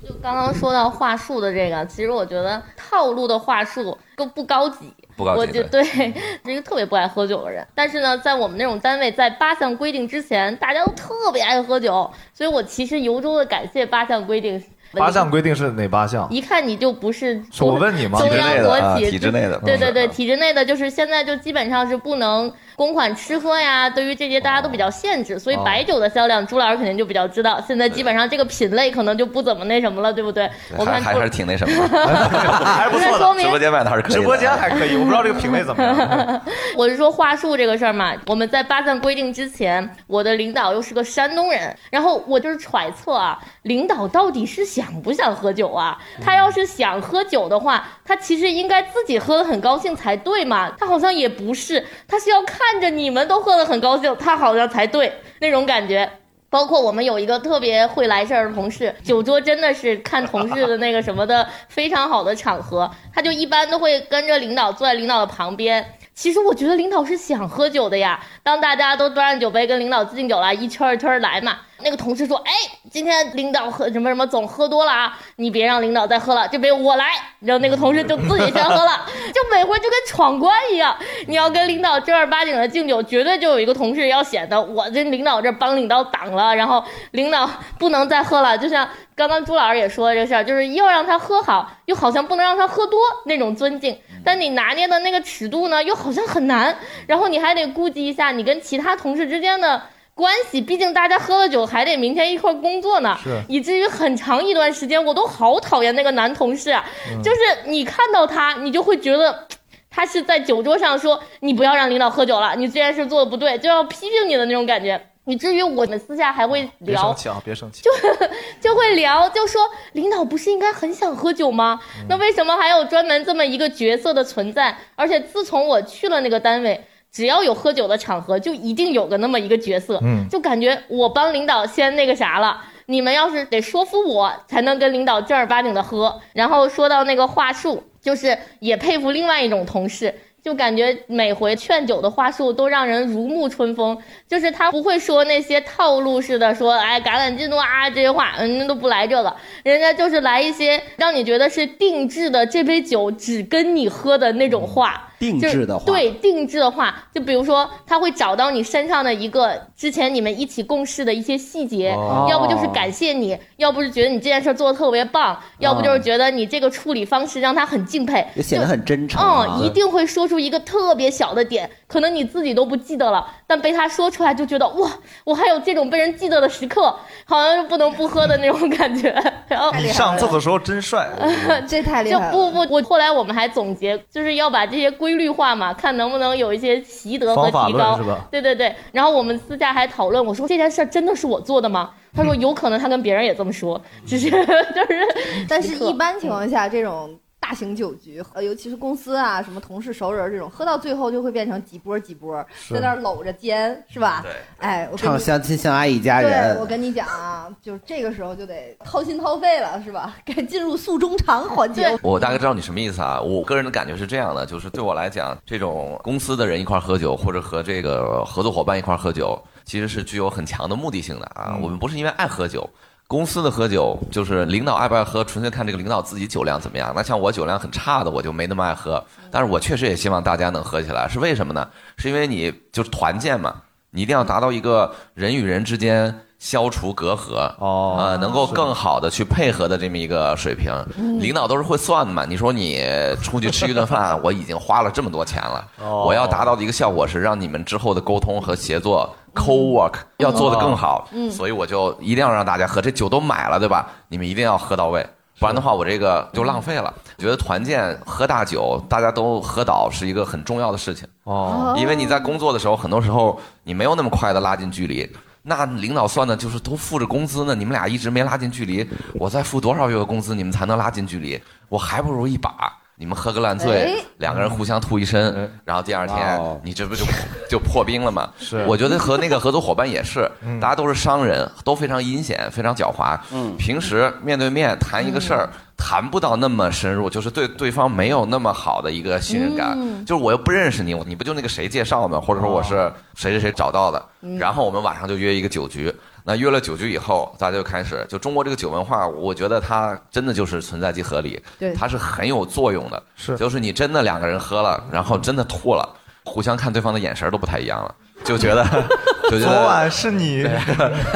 Speaker 11: 就刚刚说到话术的这个，其实我觉得套路的话术都不高级。
Speaker 5: 不高级
Speaker 11: 我就对是一个特别不爱喝酒的人。但是呢，在我们那种单位，在八项规定之前，大家都特别爱喝酒，所以我其实由衷的感谢八项规定。
Speaker 3: 八项规定是哪八项？
Speaker 11: 一看你就不是
Speaker 3: 是我问你吗
Speaker 11: 中央国企
Speaker 3: 体制内的啊体制内的
Speaker 11: 对对对，
Speaker 3: 嗯
Speaker 11: 体制内的就是现在就基本上是不能公款吃喝呀，对于这些大家都比较限制，所以
Speaker 5: 哦
Speaker 11: 白酒的销量，朱老师肯定就比较知道。现在基本上这个品类可能就不怎么那什么了，对不对？我看
Speaker 5: 还还是挺那什么的，
Speaker 3: 还不错的
Speaker 5: 直播间卖的还是可以。
Speaker 3: 直播间还可以，我不知道这个品类怎么样。
Speaker 11: 我是说话术这个事儿嘛，我们在八项规定之前，我的领导又是个山东人，然后我就是揣测啊，领导到底是想不想喝酒啊？他要是想喝酒的话，他其实应该自己喝的很高兴才对嘛。他好像也不是，他是要看看着你们都喝得很高兴，他好像才对那种感觉。包括我们有一个特别会来事儿的同事，酒桌真的是看同事的那个什么的非常好的场合，他就一般都会跟着领导坐在领导的旁边。其实我觉得领导是想喝酒的呀。当大家都端着酒杯跟领导敬酒了，一圈儿一圈儿来嘛。那个同事说：“哎，今天领导喝什么什么总喝多了啊，你别让领导再喝了，这杯我来。”然后那个同事就自己先喝了，就每回就跟闯关一样。你要跟领导正儿八经的敬酒，绝对就有一个同事要显得我这领导这帮领导挡了，然后领导不能再喝了。就像刚刚朱老师也说这个事儿，就是要让他喝好，又好像不能让他喝多那种尊敬，但你拿捏的那个尺度呢，又好像很难。然后你还得顾及一下你跟其他同事之间的。关系，毕竟大家喝了酒还得明天一块工作呢，
Speaker 3: 是
Speaker 11: 以至于很长一段时间我都好讨厌那个男同事啊，
Speaker 3: 嗯
Speaker 11: 就是你看到他，你就会觉得。他是在酒桌上说你不要让领导喝酒了，你这件事做的不对，就要批评你的那种感觉，以至于我们私下还会聊
Speaker 3: 别生，气啊，别生气。
Speaker 11: 就 就会聊，就说领导不是应该很想喝酒吗？
Speaker 3: 嗯
Speaker 11: 那为什么还有专门这么一个角色的存在？而且自从我去了那个单位，只要有喝酒的场合，就一定有个那么一个角色，
Speaker 3: 嗯
Speaker 11: 就感觉我帮领导先那个啥了。你们要是得说服我，才能跟领导正儿八经的喝。然后说到那个话术，就是也佩服另外一种同事，就感觉每回劝酒的话术都让人如沐春风，就是他不会说那些套路式的说，哎，橄榄进度啊这些话，嗯，那都不来这个，人家就是来一些让你觉得是定制的，这杯酒只跟你喝的那种话。
Speaker 4: 定制的话
Speaker 11: 对定制的话，就比如说他会找到你身上的一个之前你们一起共事的一些细节，
Speaker 4: 哦
Speaker 11: 要不就是感谢你，要不是觉得你这件事做的特别棒，要不就是觉得你这个处理方式让他很敬佩，
Speaker 4: 也显得很真诚啊。
Speaker 11: 嗯，一定会说出一个特别小的点，可能你自己都不记得了，但被他说出来就觉得哇，我还有这种被人记得的时刻，好像是不能不喝的那种感觉。然后
Speaker 3: 你上厕所时候真帅，
Speaker 2: 这太厉害了。
Speaker 11: 不不，我后来我们还总结，就是要把这些规律化嘛，看能不能有一些习得和提高
Speaker 3: 是吧。
Speaker 11: 对对对，然后我们私下还讨论，我说这件事儿真的是我做的吗？他说有可能他跟别人也这么说，只是 就是，
Speaker 2: 但是一般情况下，这种大型酒局，呃，尤其是公司啊，什么同事熟人这种，喝到最后就会变成几波几波，在那儿搂着肩，是吧？
Speaker 5: 对，
Speaker 2: 哎，我
Speaker 4: 唱相亲相爱一家人
Speaker 2: 对，
Speaker 4: 人
Speaker 2: 我。跟你讲啊，就是这个时候就得掏心掏肺了，是吧？该进入诉衷肠环节。
Speaker 5: 我大概知道你什么意思啊。我个人的感觉是这样的，就是对我来讲，这种公司的人一块喝酒，或者和这个合作伙伴一块喝酒，其实是具有很强的目的性的啊。我们不是因为爱喝酒。公司的喝酒就是领导爱不爱喝，纯粹看这个领导自己酒量怎么样。那像我酒量很差的，我就没那么爱喝。但是我确实也希望大家能喝起来，是为什么呢？是因为你就是团建嘛，你一定要达到一个人与人之间消除隔阂，哦，呃，能够更好的去配合的这么一个水平。
Speaker 22: 嗯
Speaker 5: 领导都是会算的嘛。你说你出去吃一顿饭，我已经花了这么多钱了，
Speaker 3: 哦
Speaker 5: 我要达到的一个效果是让你们之后的沟通和协作 co work 要做得更好，
Speaker 22: 嗯
Speaker 5: 所以我就一定要让大家喝。这酒都买了，对吧？你们一定要喝到位。不然的话，我这个就浪费了。我觉得团建喝大酒，大家都喝倒是一个很重要的事情
Speaker 3: 哦
Speaker 5: 因为你在工作的时候，很多时候你没有那么快的拉近距离。那领导算的就是都付着工资呢，你们俩一直没拉近距离，我再付多少月的工资，你们才能拉近距离？我还不如一把，你们喝个烂醉
Speaker 3: 哎，
Speaker 5: 两个人互相吐一身，然后第二天
Speaker 3: 哦
Speaker 5: 你这不就就破冰了吗？
Speaker 3: 是
Speaker 5: 我觉得和那个合作伙伴也是
Speaker 3: 嗯，
Speaker 5: 大家都是商人，都非常阴险，非常狡猾。
Speaker 4: 嗯
Speaker 5: 平时面对面谈一个事儿，谈不到那么深入，就是对对方没有那么好的一个信任感。
Speaker 22: 嗯
Speaker 5: 就是我又不认识你，你不就那个谁介绍吗？或者说我是谁谁谁找到的，
Speaker 22: 嗯
Speaker 5: 然后我们晚上就约一个酒局。那约了酒局以后，大家就开始就中国这个酒文化，我觉得它真的就是存在即合理，
Speaker 2: 对
Speaker 5: 它是很有作用的。是，就是你真的两个人喝了，然后真的吐了，互相看对方的眼神都不太一样了，就觉得 就觉得昨
Speaker 3: 晚是你，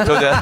Speaker 5: 就觉得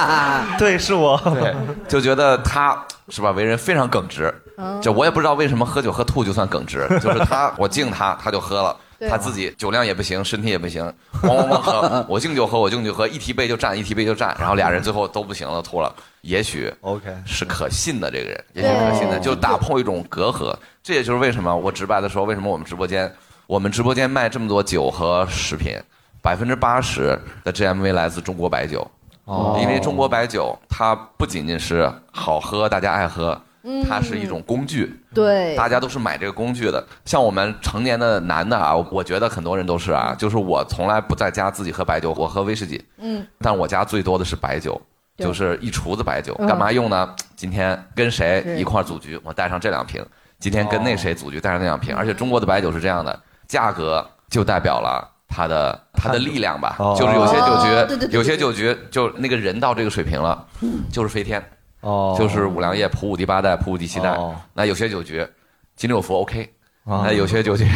Speaker 3: 对，是我，
Speaker 5: 对，就觉得他是吧，为人非常耿直
Speaker 3: 哦。
Speaker 5: 就我也不知道为什么喝酒喝吐就算耿直，就是他，我敬他，他就喝了。
Speaker 2: 对
Speaker 5: 他自己酒量也不行，身体也不行，咣咣咣喝，我敬酒喝，我敬酒喝，一提杯就站，一提杯就站，然后俩人最后都不行了，吐了。也许
Speaker 3: OK
Speaker 5: 是可信的这个人，也许可信的，就打破一种隔阂。这也就是为什么我直白的说，为什么我们直播间，我们直播间卖这么多酒和食品，百分之八十的 GMV 来自中国白酒。
Speaker 3: 哦
Speaker 5: 因为中国白酒它不仅仅是好喝，大家爱喝，
Speaker 2: 嗯
Speaker 5: 它是一种工具。
Speaker 2: 对，
Speaker 5: 大家都是买这个工具的。像我们成年的男的啊，我觉得很多人都是啊，就是我从来不在家自己喝白酒，我喝威士忌。
Speaker 2: 嗯，
Speaker 5: 但我家最多的是白酒，就是一厨子白酒。
Speaker 2: 嗯
Speaker 5: 干嘛用呢？今天跟谁一块组局，我带上这两瓶；今天跟那谁组局，带上那两瓶。而且中国的白酒是这样的，价格就代表了。它的它的力量吧，
Speaker 3: 哦
Speaker 5: 就是有些酒局，有些酒局就那个人到这个水平了，就是飞天，
Speaker 3: 哦。
Speaker 5: 就是五粮液普五第八代、普五第七代。
Speaker 3: 哦。
Speaker 5: 那有些酒局，金六福 OK，
Speaker 3: 哦
Speaker 5: 那有些酒局，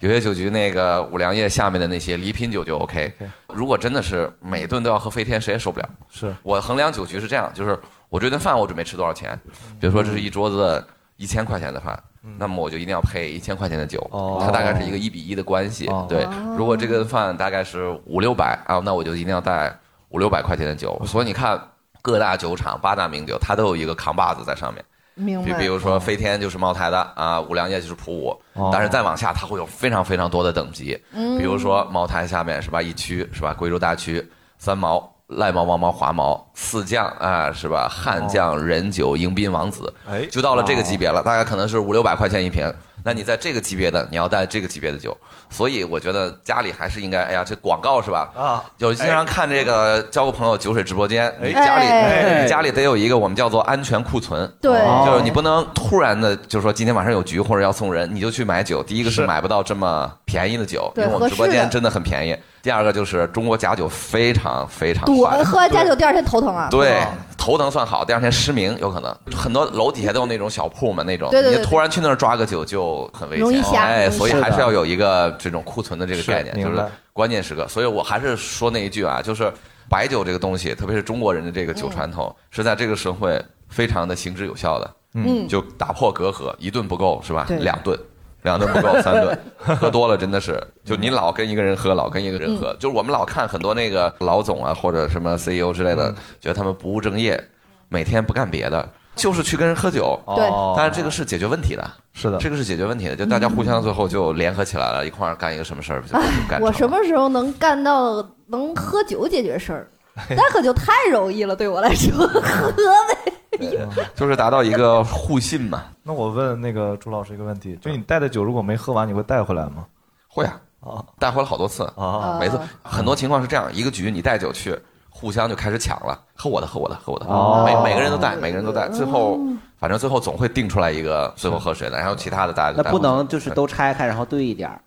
Speaker 5: 有些酒局那个五粮液下面的那些礼品酒就 OK。如果真的是每顿都要喝飞天，谁也受不了。
Speaker 3: 是。
Speaker 5: 我衡量酒局是这样，就是我这顿饭我准备吃多少钱，比如说这是一桌子一千块钱的饭，那么我就一定要配一千块钱的酒，它大概是一个一比一的关系。对，如果这个饭大概是五六百啊，那我就一定要带五六百块钱的酒。所以你看各大酒厂八大名酒，它都有一个扛把子在上面。
Speaker 2: 明白。
Speaker 5: 比比如说飞天就是茅台的啊，五粮液就是普五，
Speaker 3: 哦
Speaker 5: 但是再往下它会有非常非常多的等级，
Speaker 2: 嗯
Speaker 5: 比如说茅台下面是吧，一区是吧，贵州大区三毛。赖毛、王毛、华毛、四将啊，是吧？汉将、人酒、迎宾、王子，
Speaker 3: 哎
Speaker 5: 就到了这个级别了，大概可能是五六百块钱一瓶。那你在这个级别的，你要带这个级别的酒，所以我觉得家里还是应该，哎呀，这广告是吧？
Speaker 3: 啊，
Speaker 5: 有经常看这个交个朋友酒水直播间，你家里
Speaker 2: 哎
Speaker 5: 你家里得有一个我们叫做安全库存，
Speaker 2: 对
Speaker 5: 就是你不能突然的，就是说今天晚上有局或者要送人，你就去买酒。第一个是
Speaker 3: 是
Speaker 5: 买不到这么便宜的酒，因为我们直播间真的很便宜。第二个就是中国假酒非常非常
Speaker 2: 多
Speaker 5: 少
Speaker 2: 喝完假酒第二天头疼啊。
Speaker 5: 对，头疼算好，第二天失明有可能。很多楼底下都有那种小铺嘛，那种，
Speaker 2: 对对对
Speaker 5: 你突然去那儿抓个酒就很危险，
Speaker 2: 容易瞎
Speaker 5: 哎，所以
Speaker 2: 瞎
Speaker 5: 还是要有一个这种库存的这个概念，就是
Speaker 3: 白
Speaker 5: 关键时刻。所以我还是说那一句啊，就是白酒这个东西，特别是中国人的这个酒传统，是在这个社会非常的行之有效的。
Speaker 2: 嗯
Speaker 5: 就打破隔阂，一顿不够是吧
Speaker 2: 对？
Speaker 5: 两顿。两顿不够，三顿，喝多了真的是，就你老跟一个人喝，老跟一个人喝，就是我们老看很多那个老总啊，或者什么 CEO 之类的，觉得他们不务正业，每天不干别的，就是去跟人喝酒。
Speaker 2: 对
Speaker 5: 但是这个是解决问题的，
Speaker 3: 是的，
Speaker 5: 这个是解决问题的，就大家互相最后就联合起来了，一块儿干一个什么事儿，就就干。
Speaker 2: 我什么时候能干到能喝酒解决事儿？那可就太容易了，对我来说，喝呗。
Speaker 5: 就是达到一个互信嘛。
Speaker 3: 那我问那个朱老师一个问题，就你带的酒如果没喝完，你会带回来吗？
Speaker 5: 会啊，带回来好多次
Speaker 3: 啊
Speaker 5: 每次很多情况是这样，一个局你带酒去，互相就开始抢了，喝我的，喝我的，喝我的，
Speaker 3: 哦
Speaker 5: 每每个人都带，每个人都带，最后反正最后总会定出来一个最后喝谁的，然后其他的大家就
Speaker 4: 那不能就是都拆开然后兑一点儿。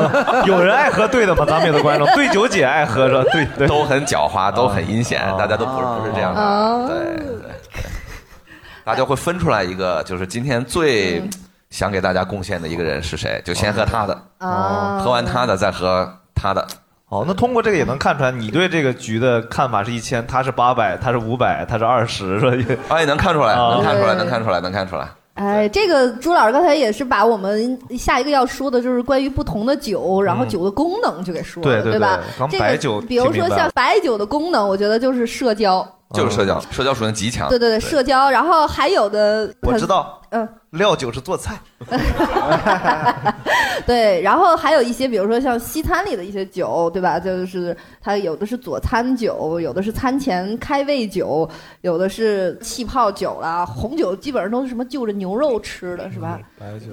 Speaker 3: 有人爱喝兑的吗？咱们有的观众兑酒姐爱喝着对对，
Speaker 5: 都很狡猾，都很阴险，大家都不是不是这样
Speaker 2: 哦
Speaker 5: 的，对对对，大家会分出来一个，就是今天最想给大家贡献的一个人是谁，就先喝他的，
Speaker 2: 啊，
Speaker 5: 喝完他的再喝他的。
Speaker 3: 哦，那通过这个也能看出来，你对这个局的看法是一千，他是八百，他是五百，他是二十，是吧？
Speaker 5: 也，能看出来，
Speaker 3: 啊
Speaker 5: 能看出来，能看出来，能看出来。
Speaker 2: 哎，这个朱老师刚才也是把我们下一个要说的，就是关于不同的酒，然后酒的功能就给说了，
Speaker 3: 对对对
Speaker 2: 吧？这
Speaker 3: 白酒
Speaker 2: 个比如说像白酒的功能，我觉得就是社交，
Speaker 5: 就是社交，社交属性极强。
Speaker 2: 对对对，社交。然后还有的，
Speaker 3: 我知道，
Speaker 2: 嗯，
Speaker 3: 料酒是做菜，
Speaker 2: 对，然后还有一些，比如说像西餐里的一些酒，对吧？就是它有的是佐餐酒，有的是餐前开胃酒，有的是气泡酒啦，红酒基本上都是什么就着牛肉吃的，是吧？
Speaker 3: 白酒、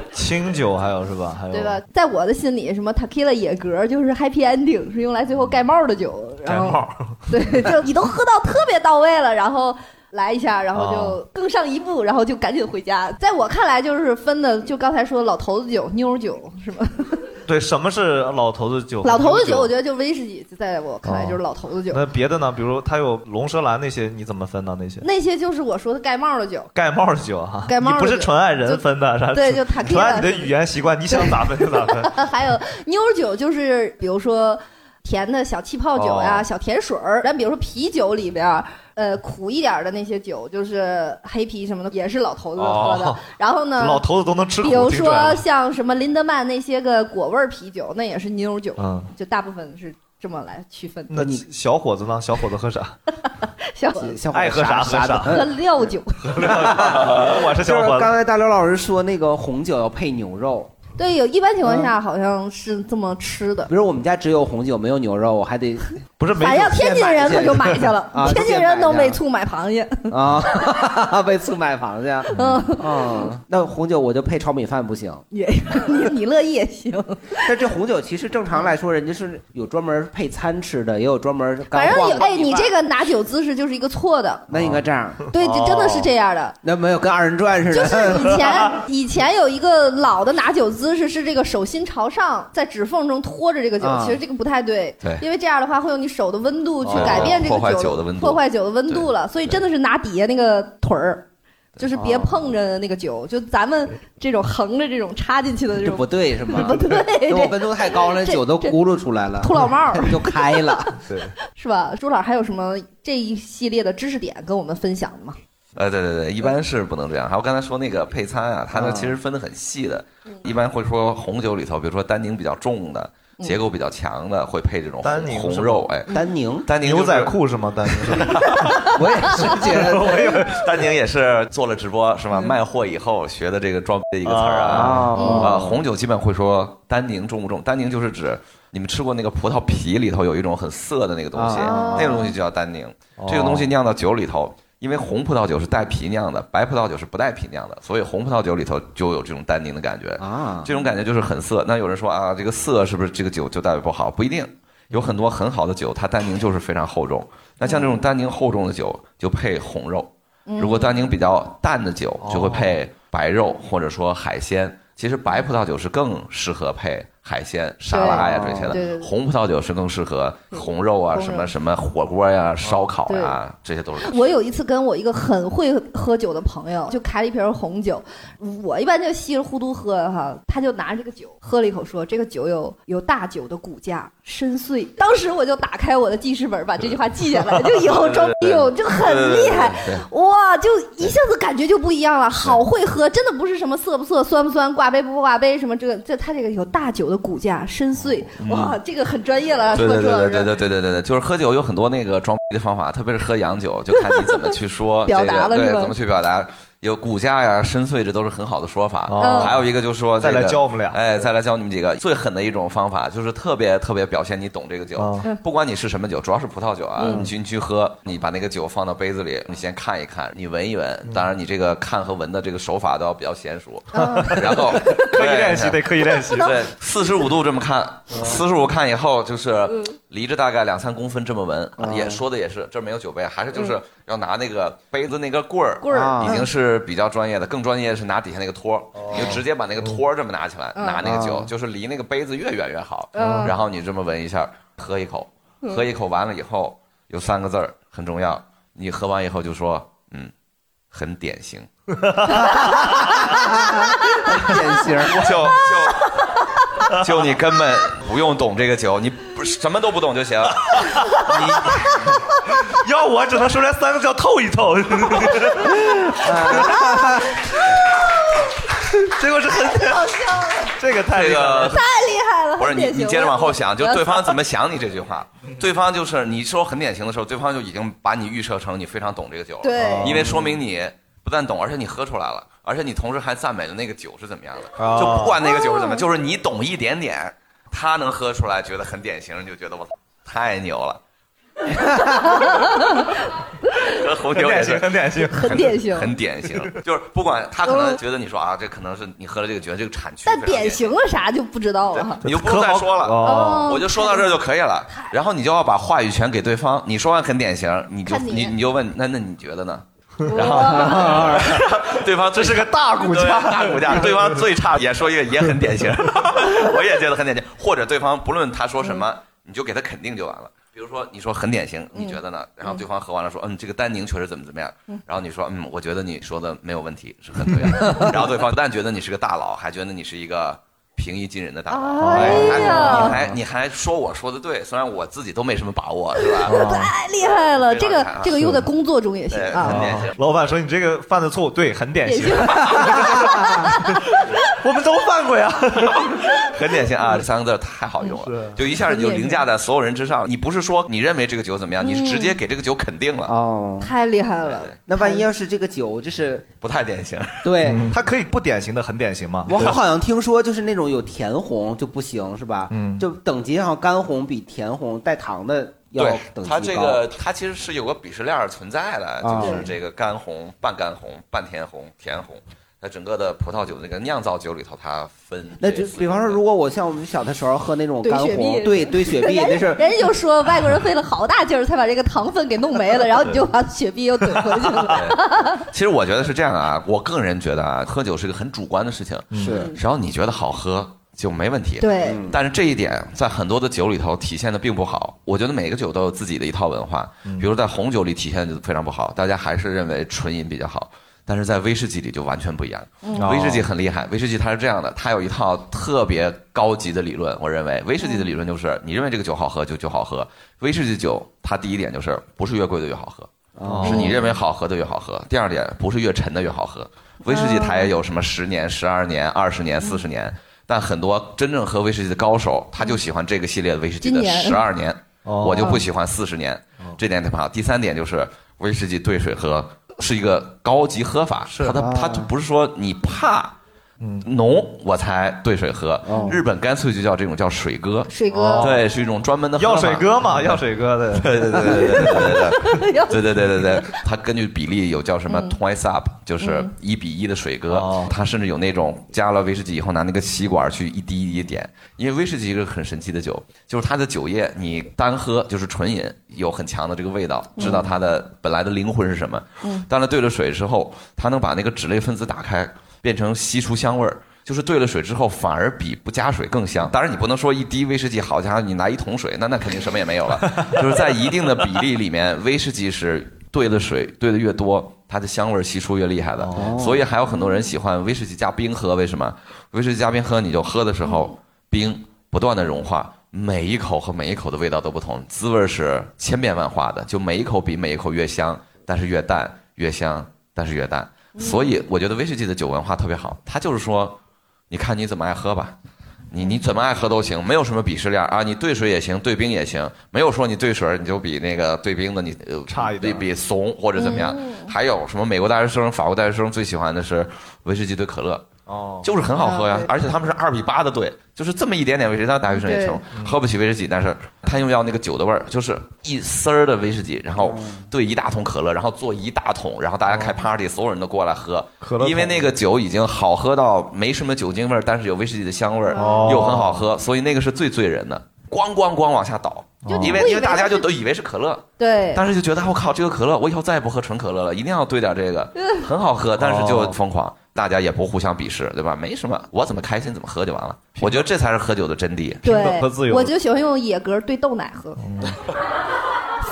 Speaker 3: 清酒还有是吧？还有
Speaker 2: 对吧？在我的心里，什么 Takila 野格就是 happy ending，是用来最后盖帽的酒。然后
Speaker 3: 盖帽，
Speaker 2: 对，就你都喝到特别到位了，然后来一下，然后就
Speaker 3: 哦
Speaker 2: 更上一步，然后就赶紧回家。在我看来，就是分的，就刚才说的老头子酒、妞儿酒，是吗？
Speaker 3: 对，什么是老头子酒？
Speaker 2: 老头子酒，我觉得就威士忌，在我看来就是老头子酒。
Speaker 3: 那别的呢？比如它有龙舌兰那些，你怎么分呢？那些
Speaker 2: 那些就是我说的盖帽的酒。
Speaker 3: 盖帽的酒哈，
Speaker 2: 盖帽的
Speaker 3: 你不是纯爱人分的，是吧
Speaker 2: 对就
Speaker 3: 纯按你的语言习惯，你想咋分就咋分。
Speaker 2: 还有妞儿酒，就是比如说甜的小气泡酒呀、
Speaker 3: 哦
Speaker 2: 小甜水儿。咱比如说啤酒里边儿，呃苦一点的那些酒，就是黑啤什么的，也是老头子喝的。
Speaker 3: 哦
Speaker 2: 然后呢，
Speaker 3: 老头子都能吃苦
Speaker 2: 比如说像什么林德曼那些个果味啤酒，那也是妞酒，
Speaker 3: 嗯
Speaker 2: 就大部分是这么来区分。
Speaker 3: 那你小伙子呢？小伙子喝啥？
Speaker 2: 小
Speaker 4: 小伙子
Speaker 3: 爱喝啥喝啥。
Speaker 2: 喝料酒，
Speaker 3: 我是小
Speaker 4: 就是
Speaker 3: 伙子。
Speaker 4: 刚才大刘老师说那个红酒要配牛肉，
Speaker 2: 对，有一般情况下好像是这么吃的。
Speaker 4: 比如我们家只有红酒没有牛肉，我还得
Speaker 3: 不是
Speaker 2: 反正天津人可就买去了，
Speaker 4: 啊，
Speaker 2: 天津人都喂醋买螃蟹。
Speaker 4: 啊，喂醋买螃蟹，
Speaker 2: 嗯
Speaker 4: 嗯，那红酒我就配炒米饭不行。
Speaker 2: 也你你乐意也行，
Speaker 4: 但这红酒其实正常来说，人家是有专门配餐吃的，也有专门干晃的
Speaker 2: 反正有哎，你这个拿酒姿势就是一个错的。
Speaker 4: 那应该这样。
Speaker 2: 对，这真的是这样的。
Speaker 4: 那没有跟二人转似的。
Speaker 2: 就是以前 以前有一个老的拿酒姿势是这个手心朝上，在指缝中托着这个酒，
Speaker 5: 啊
Speaker 2: 其实这个不太对，
Speaker 5: 对
Speaker 2: 因为这样的话会用你手的温度去
Speaker 5: 哦
Speaker 2: 改变这个
Speaker 5: 破坏
Speaker 2: 酒
Speaker 5: 酒的温度
Speaker 2: 破坏酒的温度了，所以真的是拿底下那个腿儿。就是
Speaker 5: 哦
Speaker 2: 别碰着那个酒，就咱们这种横着这种插进去的这种，
Speaker 4: 这不对是吗？
Speaker 2: 不对，
Speaker 4: 那我温度太高了，
Speaker 2: 这
Speaker 4: 酒都咕噜出来了，
Speaker 2: 秃老帽儿
Speaker 4: 就开了。
Speaker 3: 对，
Speaker 2: 是吧？朱老师还有什么这一系列的知识点跟我们分享的吗？
Speaker 5: 呃，对对对，一般是不能这样。还有刚才说那个配餐啊，它
Speaker 2: 啊
Speaker 5: 呢其实分得很细的，一般会说红酒里头，比如说单宁比较重的。结构比较强的会配这种红肉，哎，
Speaker 4: 丹宁，
Speaker 5: 丹宁
Speaker 3: 牛仔裤是吗？丹宁，
Speaker 4: 我也是觉得，
Speaker 5: 我也丹宁也是做了直播是吧？卖货以后学的这个装逼的一个词儿啊。红酒基本会说丹宁重不重？丹宁就是指你们吃过那个葡萄皮里头有一种很涩的那个东西，
Speaker 4: 哦
Speaker 5: 那个东西就叫丹宁。这个东西酿到酒里头。因为红葡萄酒是带皮酿的，白葡萄酒是不带皮酿的，所以红葡萄酒里头就有这种单宁的感觉
Speaker 4: 啊。
Speaker 5: 这种感觉就是很涩。那有人说啊，这个涩是不是这个酒就代表不好？不一定，有很多很好的酒，它单宁就是非常厚重。那像这种单宁厚重的酒，就配红肉。
Speaker 2: 嗯
Speaker 5: 如果单宁比较淡的酒，就会配白肉或者说海鲜。其实白葡萄酒是更适合配海鲜、沙拉呀这些的，红葡萄酒是更适合红肉啊、什么什么火锅呀、烧烤呀，这些都是。
Speaker 2: 我有一次跟我一个很会喝酒的朋友，就开了一瓶红酒，我一般就稀里糊涂喝哈，他就拿着这个酒喝了一口说，这个酒有有大酒的骨架，深邃。当时我就打开我的记事本，把这句话记下来，就以后 装逼用就很厉害哇，就一下子感觉就不一样了，好会喝，真的不是什么涩不涩、酸不酸、挂杯不挂杯什么这个，这他这个有大酒的骨架，深邃，哇，这个很专业了，
Speaker 5: 对对对对对对对对对对，就是喝酒有很多那个装逼的方法，特别是喝洋酒，就看你怎么去说
Speaker 2: 表达了对
Speaker 5: 怎么去表达。有骨架呀、深邃，这都是很好的说法。
Speaker 3: 哦
Speaker 5: 还有一个就是说、这个，
Speaker 3: 再来教我们俩
Speaker 5: 哎，再来教你们几个最狠的一种方法，就是特别特别表现你懂这个酒。
Speaker 3: 哦
Speaker 5: 不管你是什么酒，主要是葡萄酒啊，
Speaker 3: 嗯
Speaker 5: 你去你去喝，你把那个酒放到杯子里，你先看一看，你闻一闻。当然，你这个看和闻的这个手法都要比较娴熟。然后
Speaker 3: 刻意练习
Speaker 5: 对
Speaker 3: 得刻意练习
Speaker 5: 对，四十五度这么看，四十五看以后就是
Speaker 2: 嗯
Speaker 5: 离着大概两三公分这么闻，也说的也是，这儿没有酒杯，还是就是
Speaker 2: 嗯
Speaker 5: 要拿那个杯子那个棍儿，
Speaker 2: 棍儿
Speaker 5: 已经是比较专业的，更专业的是拿底下那个托儿，你就直接把那个托儿这么拿起来，
Speaker 2: 嗯。
Speaker 5: 拿那个酒
Speaker 4: 哦，
Speaker 5: 就是离那个杯子越远越好，
Speaker 2: 嗯。
Speaker 5: 然后你这么闻一下，喝一口，
Speaker 2: 嗯
Speaker 5: 喝一口完了以后有三个字儿很重要，你喝完以后就说，嗯，很典型。
Speaker 4: 典型，
Speaker 5: 就就就你根本不用懂这个酒，你不是什么都不懂就行。你
Speaker 3: 要我只能说出来三个字，叫透一透。这个是很
Speaker 2: 好笑了，
Speaker 3: 这个太
Speaker 5: 这个
Speaker 2: 太厉害了，
Speaker 5: 不是你，你接着往后想，就对方怎么想你这句话，对方就是你说很典型的时候，对方就已经把你预设成你非常懂这个酒了，
Speaker 2: 对。
Speaker 5: 因为说明你不但懂，而且你喝出来了，而且你同时还赞美了那个酒是怎么样的，
Speaker 3: 哦。
Speaker 5: 就不管那个酒是怎么，就是你懂一点点，他能喝出来，觉得很典型，你就觉得我太牛了。红酒也是。
Speaker 3: 很典型
Speaker 2: 很典型。
Speaker 5: 很典型，就是不管他可能觉得你说啊，这可能是你喝了这个觉得这个产区
Speaker 2: 但典型了啥就不知道了。
Speaker 5: 你就不用再说了，
Speaker 2: 哦。
Speaker 5: 我就说到这儿就可以了。然后你就要把话语权给对方，你说完很典型，你就
Speaker 2: 你
Speaker 5: 你就问，那那你觉得呢？然后 对方这是个大骨架，大骨架。对方最差也说一个也很典型，我也觉得很典型。或者对方不论他说什么，你就给他肯定就完了。比如说你说很典型，你觉得呢？然后对方喝完了说，嗯，这个丹宁确实怎么怎么样。然后你说，嗯，我觉得你说的没有问题，是很对的。然后对方不但觉得你是个大佬，还觉得你是一个平易近人的大佬。
Speaker 2: 哎
Speaker 5: 哎
Speaker 2: 呀
Speaker 5: 你还你还说我说的对，虽然我自己都没什么把握，是吧？
Speaker 2: 太厉害了，这个这个用在工作中也行啊
Speaker 5: 很。典型。
Speaker 3: 老板说你这个犯的错误，对，很典型。我们都犯过呀，
Speaker 5: 很典型啊，这三个字太好用了，就一下你就凌驾在所有人之上。你不是说你认为这个酒怎么样，你是直接给这个酒肯定了。
Speaker 4: 哦，
Speaker 2: 太厉害了。
Speaker 4: 那万一要是这个酒就是
Speaker 5: 不太典型，
Speaker 4: 对，
Speaker 3: 它可以不典型的很典型吗？
Speaker 4: 我好像听说就是那种有甜红就不行是吧？
Speaker 3: 嗯，
Speaker 4: 就等级上干红比甜红带糖的要等级
Speaker 5: 它这个它其实是有个鄙视链存在的，
Speaker 4: 啊
Speaker 5: 就是这个干红、半干红、半甜红、甜红。在整个的葡萄酒那个酿造酒里头，它分
Speaker 4: 那就比方说，如果我像我们小的时候喝那种干红，
Speaker 2: 兑雪碧，
Speaker 4: 对兑雪碧，
Speaker 2: 人
Speaker 4: 那是
Speaker 2: 人家就说外国人费了好大劲儿才把这个糖分给弄没了，然后你就把雪碧又怼回去了。
Speaker 5: 其实我觉得是这样啊，我个人觉得啊，喝酒是个很主观的事情，
Speaker 4: 是
Speaker 5: 只要你觉得好喝就没问题。
Speaker 2: 对
Speaker 5: 嗯但是这一点在很多的酒里头体现的并不好。我觉得每个酒都有自己的一套文化，比如在红酒里体现的就非常不好，大家还是认为纯饮比较好。但是在威士忌里就完全不一样，
Speaker 3: 嗯。
Speaker 5: 威士忌很厉害，威士忌它是这样的，它有一套特别高级的理论。我认为。威士忌的理论就是，你认为这个酒好喝就就好喝。威士忌酒它第一点就是不是越贵的越好喝，
Speaker 4: 哦。
Speaker 5: 是你认为好喝的越好喝。第二点不是越沉的越好喝。威士忌它也有什么十年、十二年、二十年、四十年，但很多真正喝威士忌的高手，他就喜欢这个系列的威士忌的十二年，
Speaker 3: 哦。
Speaker 5: 我就不喜欢四十年，这点特别好。第三点就是威士忌兑水喝是一个高级喝法，它它它就不是说你怕。嗯，浓我才兑水喝。日本干脆就叫这种叫水哥，
Speaker 2: 水哥。
Speaker 5: 对，是一种专门的
Speaker 3: 药水哥嘛，药水哥的。
Speaker 5: 对对对对对对对对对对对对，他 根据比例有叫什么 twice up，就是一比一的水哥。他甚至有那种加了威士忌以后拿那个吸管去一滴一滴点，因为威士忌是个很神奇的酒，就是它的酒液你单喝就是纯饮，有很强的这个味道，知道它的本来的灵魂是什么。
Speaker 2: 嗯，
Speaker 5: 但是兑了水之后，它能把那个脂类分子打开。变成吸出香味儿。就是兑了水之后，反而比不加水更香。当然，你不能说一滴威士忌，好家伙，你拿一桶水，那那肯定什么也没有了。就是在一定的比例里面，威士忌是兑的水兑的越多，它的香味儿吸出越厉害的。所以还有很多人喜欢威士忌加冰喝，为什么？威士忌加冰喝，你就喝的时候，冰不断的融化，每一口和每一口的味道都不同，滋味是千变万化的，就每一口比每一口越香，但是越淡，越香，但是越淡。所以我觉得威士忌的酒文化特别好，它就是说，你看你怎么爱喝吧。你你怎么爱喝都行，没有什么鄙视链啊！你兑水也行，兑冰也行，没有说你兑水你就比那个兑冰的你呃
Speaker 3: 差一点
Speaker 5: 比比怂或者怎么样。还有什么美国大学生、法国大学生最喜欢的是威士忌兑可乐，
Speaker 3: 哦，
Speaker 5: 就是很好喝呀
Speaker 3: 啊，
Speaker 5: 而且他们是二比八的兑，就是这么一点点威士忌，他大学生也穷，喝不起威士忌，但是他又要那个酒的味儿，就是一丝儿的威士忌，然后兑一大桶可乐，然后做一大桶，然后大家开 party，所有人都过来喝，
Speaker 3: 可乐
Speaker 5: 因为那个酒已经好喝到没什么酒精味儿，但是有威士忌的香味儿，
Speaker 3: 哦。
Speaker 5: 又很好喝，所以那个是最醉人的，咣咣咣往下倒，因为因为大家就都以为是可乐。
Speaker 2: 对，
Speaker 5: 但是就觉得我靠，这个可乐我以后再也不喝纯可乐了，一定要兑点这个，很好喝，但是就疯狂，大家也不互相鄙视，对吧？没什么，我怎么开心怎么喝就完了。我觉得这才是喝酒的真谛，
Speaker 2: 对，我就喜欢用野格兑豆奶喝。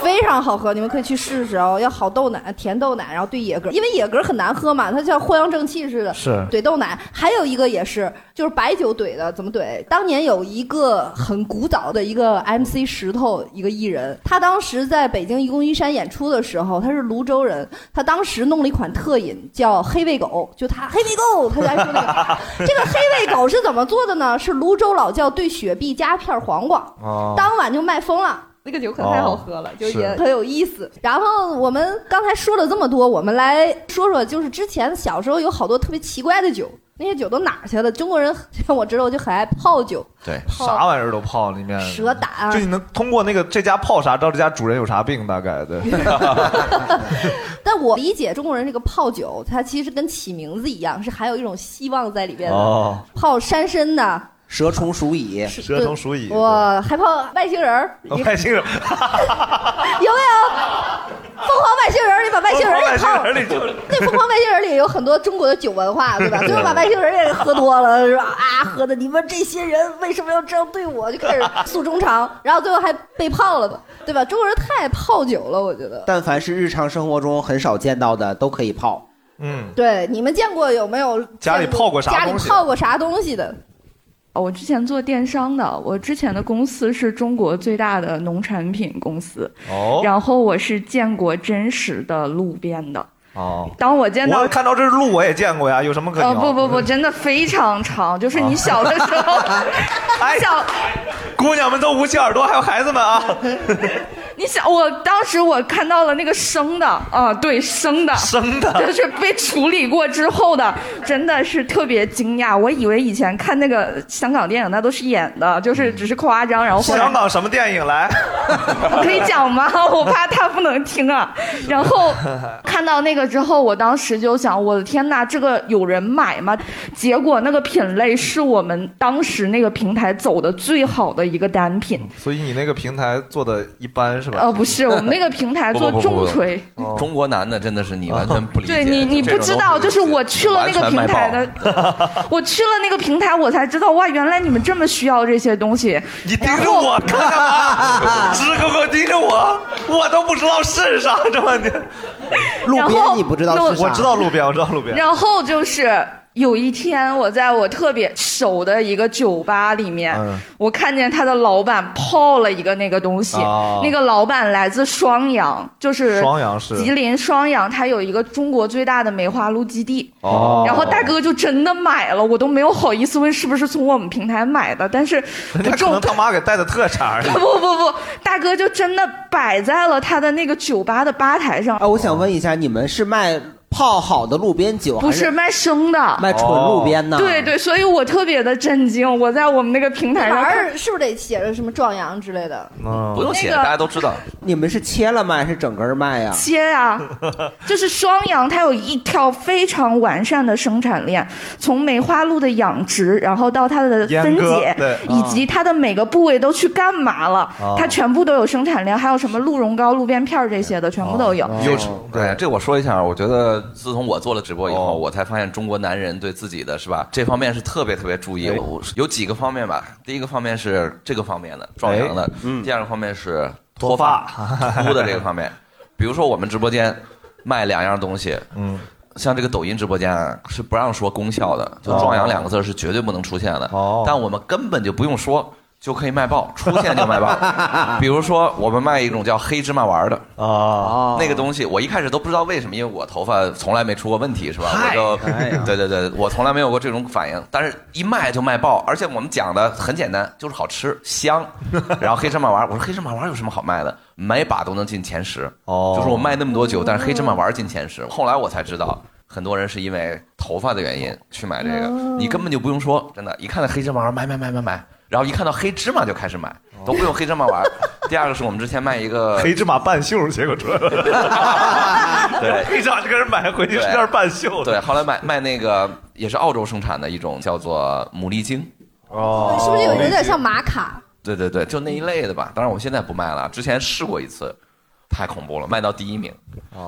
Speaker 2: 非常好喝，你们可以去试试哦。要好豆奶、甜豆奶，然后兑野格，因为野格很难喝嘛，它像藿香正气似的。
Speaker 3: 是
Speaker 2: 兑豆奶，还有一个也是，就是白酒怼的，怎么怼？当年有一个很古早的一个 MC 石头，一个艺人，他当时在北京愚公移山演出的时候，他是泸州人，他当时弄了一款特饮叫黑喂狗，就他 黑喂狗，他在说那个这个黑喂狗是怎么做的呢？是泸州老窖兑雪碧加片黄瓜，
Speaker 3: 哦
Speaker 2: 当晚就卖疯了。那个酒可太好喝了，就也很有意思。然后我们刚才说了这么多，我们来说说，就是之前小时候有好多特别奇怪的酒，那些酒都哪儿去了？中国人像 我知道，就很爱泡酒，
Speaker 5: 对，
Speaker 3: 啥玩意儿都泡里面，
Speaker 2: 蛇胆啊
Speaker 3: 就你能通过那个这家泡啥，知道这家主人有啥病，大概的。
Speaker 2: 但我理解中国人这个泡酒，它其实跟起名字一样，是含有一种希望在里边的。
Speaker 3: 哦
Speaker 2: 泡山参的，
Speaker 4: 蛇虫鼠蚁，
Speaker 3: 蛇虫鼠蚁，
Speaker 2: 哇，还泡外星人儿，
Speaker 3: 外星人，
Speaker 2: 有没有？疯狂外星人儿，你把外星人儿给泡
Speaker 3: 外星人里就
Speaker 2: 那疯狂外星人里有很多中国的酒文化，对吧？最后把外星人也给喝多了，是吧？啊，喝的你们这些人为什么要这样对我？就开始诉衷肠，然后最后还被泡了吧，对吧？中国人太爱泡酒了，我觉得。
Speaker 4: 但凡是日常生活中很少见到的，都可以泡。
Speaker 3: 嗯，
Speaker 2: 对，你们见过有没有
Speaker 3: 家里泡过啥
Speaker 2: 家里泡过啥东西的？
Speaker 19: 我之前做电商的，我之前的公司是中国最大的农产品公司，
Speaker 3: 哦
Speaker 19: 然后我是见过真实的路边的。
Speaker 3: 哦，
Speaker 19: 当我见到
Speaker 3: 我看到这路我也见过呀，有什么可哦？
Speaker 19: 不不不，真的非常长，就是你小的时候，
Speaker 3: 哎
Speaker 19: 小
Speaker 3: 姑娘们都捂起耳朵，还有孩子们啊！
Speaker 19: 你想，我当时我看到了那个生的啊，对，生的，
Speaker 3: 生的
Speaker 19: 就是被处理过之后的，真的是特别惊讶。我以为以前看那个香港电影那都是演的，就是只是夸张，然后后来
Speaker 3: 香港什么电影来？
Speaker 19: 我 可以讲吗？我怕他不能听啊。然后看到那个之后，我当时就想，我的天呐，这个有人买吗？结果那个品类是我们当时那个平台走的最好的一个单品。
Speaker 3: 所以你那个平台做的一般是吧？
Speaker 19: 呃，不是，我们那个平台 做
Speaker 5: 不不不不
Speaker 19: 重锤。
Speaker 3: 哦
Speaker 5: 中国男的真的是你完全不理解。
Speaker 19: 对你，你不知道，就是我去了那个平台的，我去了那个平台，我才知道哇，原来你们这么需要这些东西。
Speaker 3: 你盯着我看干嘛？直勾勾盯着我，我都不知道是啥，这么的。
Speaker 4: 路
Speaker 19: 然后
Speaker 4: 边你不知道是啥？
Speaker 3: 我知道路边，我知道路边。
Speaker 19: 然后就是有一天，我在我特别熟的一个酒吧里面，
Speaker 3: 嗯
Speaker 19: 我看见他的老板泡了一个那个东西。
Speaker 3: 哦
Speaker 19: 那个老板来自双阳，就是
Speaker 3: 双阳是
Speaker 19: 吉林双阳，他有一个中国最大的梅花鹿基地。
Speaker 3: 哦
Speaker 19: 然后大哥就真的买了，我都没有好意思问是不是从我们平台买的，但是
Speaker 3: 人家可能他妈给带的特产。
Speaker 19: 不不不，大哥就真的摆在了他的那个酒吧的吧台上。
Speaker 4: 啊，我想问一下，你们是卖泡好的路边酒，
Speaker 19: 不是卖生的，
Speaker 4: 卖纯路边的？
Speaker 19: 对对，所以我特别的震惊。我在我们那个平台上
Speaker 2: 是不是得写着什么壮阳之类的？
Speaker 3: 嗯
Speaker 5: 不用写，
Speaker 19: 那个
Speaker 5: 大家都知道。
Speaker 4: 你们是切了卖，还是整根卖呀？
Speaker 19: 切呀、就是双阳，它有一条非常完善的生产链，从梅花鹿的养殖，然后到它的分解
Speaker 3: 对，
Speaker 19: 以及它的每个部位都去干嘛了，
Speaker 5: 哦
Speaker 19: 它全部都有生产链，还有什么鹿茸膏、鹿鞭片儿这些的，全部都有。
Speaker 5: 优质，对这我说一下，我觉得自从我做了直播以后，我才发现中国男人对自己的是吧这方面是特别特别注意。
Speaker 3: 哎
Speaker 5: 我有几个方面吧，第一个方面是这个方面的壮阳的
Speaker 3: 哎，嗯
Speaker 5: 第二个方面是
Speaker 3: 脱
Speaker 5: 发秃的这个方面。比如说我们直播间卖两样东西，
Speaker 3: 嗯，
Speaker 5: 像这个抖音直播间啊，是不让说功效的，就“壮阳”两个字是绝对不能出现的。
Speaker 3: 哦
Speaker 5: 但我们根本就不用说。就可以卖爆，出现就卖爆。比如说，我们卖一种叫黑芝麻丸的
Speaker 3: 啊，
Speaker 5: 那个东西，我一开始都不知道为什么，因为我头发从来没出过问题，是吧？我就 对对对，我从来没有过这种反应，但是一卖就卖爆，而且我们讲的很简单，就是好吃香。然后黑芝麻丸，我说黑芝麻丸有什么好卖的？每把都能进前十。
Speaker 3: 哦
Speaker 5: 就是我卖那么多酒，但是黑芝麻丸进前十。后来我才知道。很多人是因为头发的原因去买这个，你根本就不用说，真的，一看到黑芝麻丸买买买买买，然后一看到黑芝麻就开始买，都不用黑芝麻玩。第二个是我们之前卖一个
Speaker 3: 黑芝麻半袖，结果出来了。
Speaker 5: 对
Speaker 3: 黑芝麻这个人买回去是件半袖的。
Speaker 5: 对，后来卖卖那个也是澳洲生产的一种叫做牡蛎精。
Speaker 3: 哦
Speaker 2: 是不是有有点像玛卡？
Speaker 5: 对对对，就那一类的吧。当然我现在不卖了，之前试过一次，太恐怖了，卖到第一名。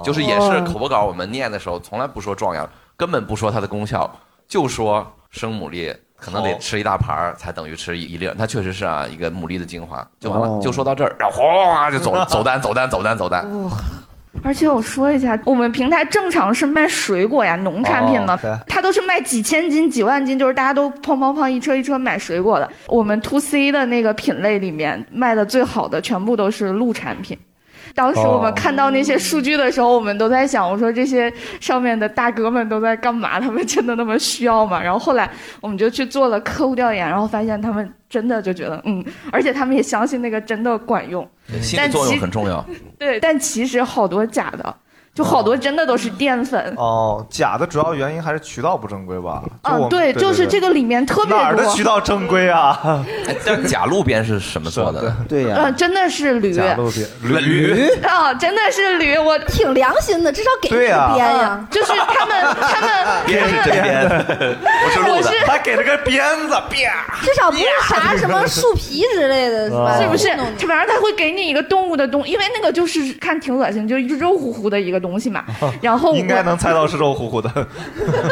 Speaker 5: 就是也是口播稿，我们念的时候从来不说壮阳，根本不说它的功效，就说生牡蛎可能得吃一大盘儿才等于吃一一粒儿。它确实是啊，一个牡蛎的精华，就完了，
Speaker 4: 哦
Speaker 5: 就说到这儿，然后哗就走 走单走单走单走单。
Speaker 19: 而且我说一下，我们平台正常是卖水果呀、农产品的
Speaker 3: 哦对，
Speaker 19: 它都是卖几千斤、几万斤，就是大家都砰砰砰一车一车买水果的。我们 to C 的那个品类里面卖的最好的全部都是鹿产品。当时我们看到那些数据的时候，我们都在想，我说这些上面的大哥们都在干嘛？他们真的那么需要吗？然后后来我们就去做了客户调研，然后发现他们真的就觉得嗯，而且他们也相信那个真的管用。但
Speaker 5: 心理作用
Speaker 19: 其
Speaker 5: 很重要。
Speaker 19: 对，但其实好多假的，就好多真的都是淀粉。
Speaker 3: 哦，假的主要原因还是渠道不正规吧？
Speaker 19: 啊对，就是这个里面特别多。
Speaker 3: 哪儿的渠道正规啊？
Speaker 5: 假路边是什么做的？
Speaker 4: 对呀
Speaker 19: 嗯，真的是驴。
Speaker 3: 假路边
Speaker 5: 驴
Speaker 19: 啊，真的是驴，我
Speaker 2: 挺良心的，至少给个鞭呀。
Speaker 19: 就是他们，他们，
Speaker 3: 鞭是真鞭，不是鹿的，还给了个鞭子，啪！
Speaker 2: 至少不是啥什么树皮之类的，是吧？
Speaker 19: 是不是？
Speaker 2: 弄
Speaker 19: 反正他会给你一个动物的东，因为那个就是看挺恶心，就是肉乎乎的一个东西嘛。然后
Speaker 3: 应该能猜到是肉乎乎的。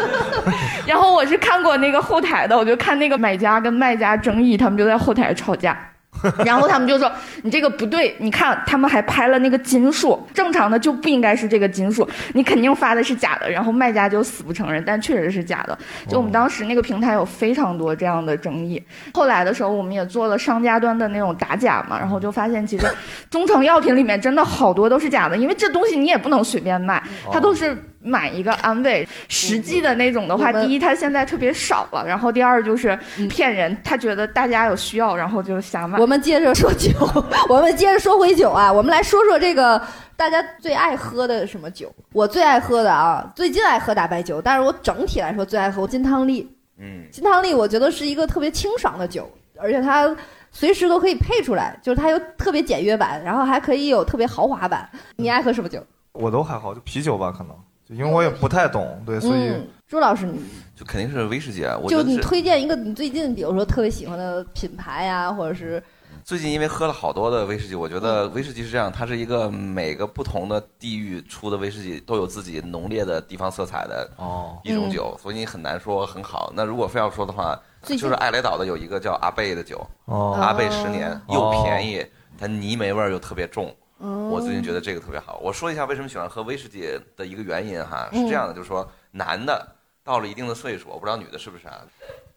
Speaker 19: 然后我是看过那个后台的，我就看那个买家跟卖家争议，他们就在后台吵架。然后他们就说你这个不对，你看他们还拍了那个金数，正常的就不应该是这个金数，你肯定发的是假的。然后卖家就死不承认，但确实是假的。就我们当时那个平台有非常多这样的争议。后来的时候，我们也做了商家端的那种打假嘛，然后就发现其实中成药品里面真的好多都是假的，因为这东西你也不能随便卖，它都是。买一个安慰，实际的那种的话，第一它现在特别少了，然后第二就是骗人，他觉得大家有需要，然后就瞎买。
Speaker 2: 我们接着说酒，我们接着说回酒啊，我们来说说这个大家最爱喝的什么酒。我最爱喝的啊，最近爱喝大白酒，但是我整体来说最爱喝金汤力。
Speaker 5: 嗯，
Speaker 2: 金汤力我觉得是一个特别清爽的酒，而且它随时都可以配出来，就是它有特别简约版，然后还可以有特别豪华版。你爱喝什么酒？
Speaker 3: 我都还好，就啤酒吧，可能。就因为我也不太懂，对，所以
Speaker 2: 嗯朱老师，你
Speaker 5: 就肯定是威士忌啊。我觉
Speaker 2: 就你
Speaker 5: 是
Speaker 2: 推荐一个你最近比如说特别喜欢的品牌呀，或者是
Speaker 5: 最近因为喝了好多的威士忌，我觉得威士忌是这样，它是一个每个不同的地域出的威士忌都有自己浓烈的地方色彩的
Speaker 3: 哦
Speaker 5: 一种酒，所以你很难说很好。那如果非要说的话，
Speaker 2: 最近
Speaker 5: 就是艾雷岛的有一个叫阿贝的酒，
Speaker 3: 哦
Speaker 5: 阿贝十年又
Speaker 3: 哦
Speaker 5: 便宜，它泥煤味儿又特别重。
Speaker 2: 哦
Speaker 5: 我最近觉得这个特别好。我说一下为什么喜欢喝威士忌的一个原因哈，
Speaker 2: 嗯
Speaker 5: 是这样的，就是说男的到了一定的岁数，我不知道女的是不是啊，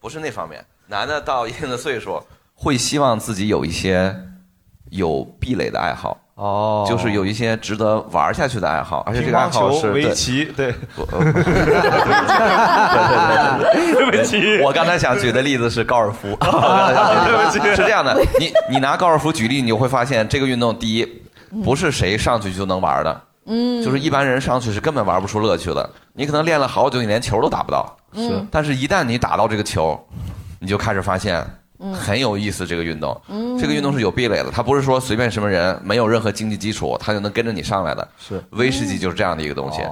Speaker 5: 不是那方面，男的到一定的岁数会希望自己有一些有壁垒的爱好。
Speaker 3: 哦
Speaker 5: 就是有一些值得玩下去的爱好，而且这个爱好是
Speaker 3: 围
Speaker 5: 对
Speaker 3: 棋对
Speaker 5: 我呃 对不起，我刚才想举的例子是高尔夫。对不起，是这样的，你你拿高尔夫举例，你就会发现这个运动，第一，不是谁上去就能玩的，
Speaker 2: 嗯
Speaker 5: 就是一般人上去是根本玩不出乐趣的。你可能练了好久，你连球都打不到。
Speaker 2: 是
Speaker 5: 但是一旦你打到这个球，你就开始发现
Speaker 2: 嗯
Speaker 5: 很有意思。这个运动，
Speaker 2: 嗯
Speaker 5: 这个运动是有壁垒的，它不是说随便什么人没有任何经济基础，他就能跟着你上来的。
Speaker 3: 是
Speaker 5: 威士忌就是这样的一个东西。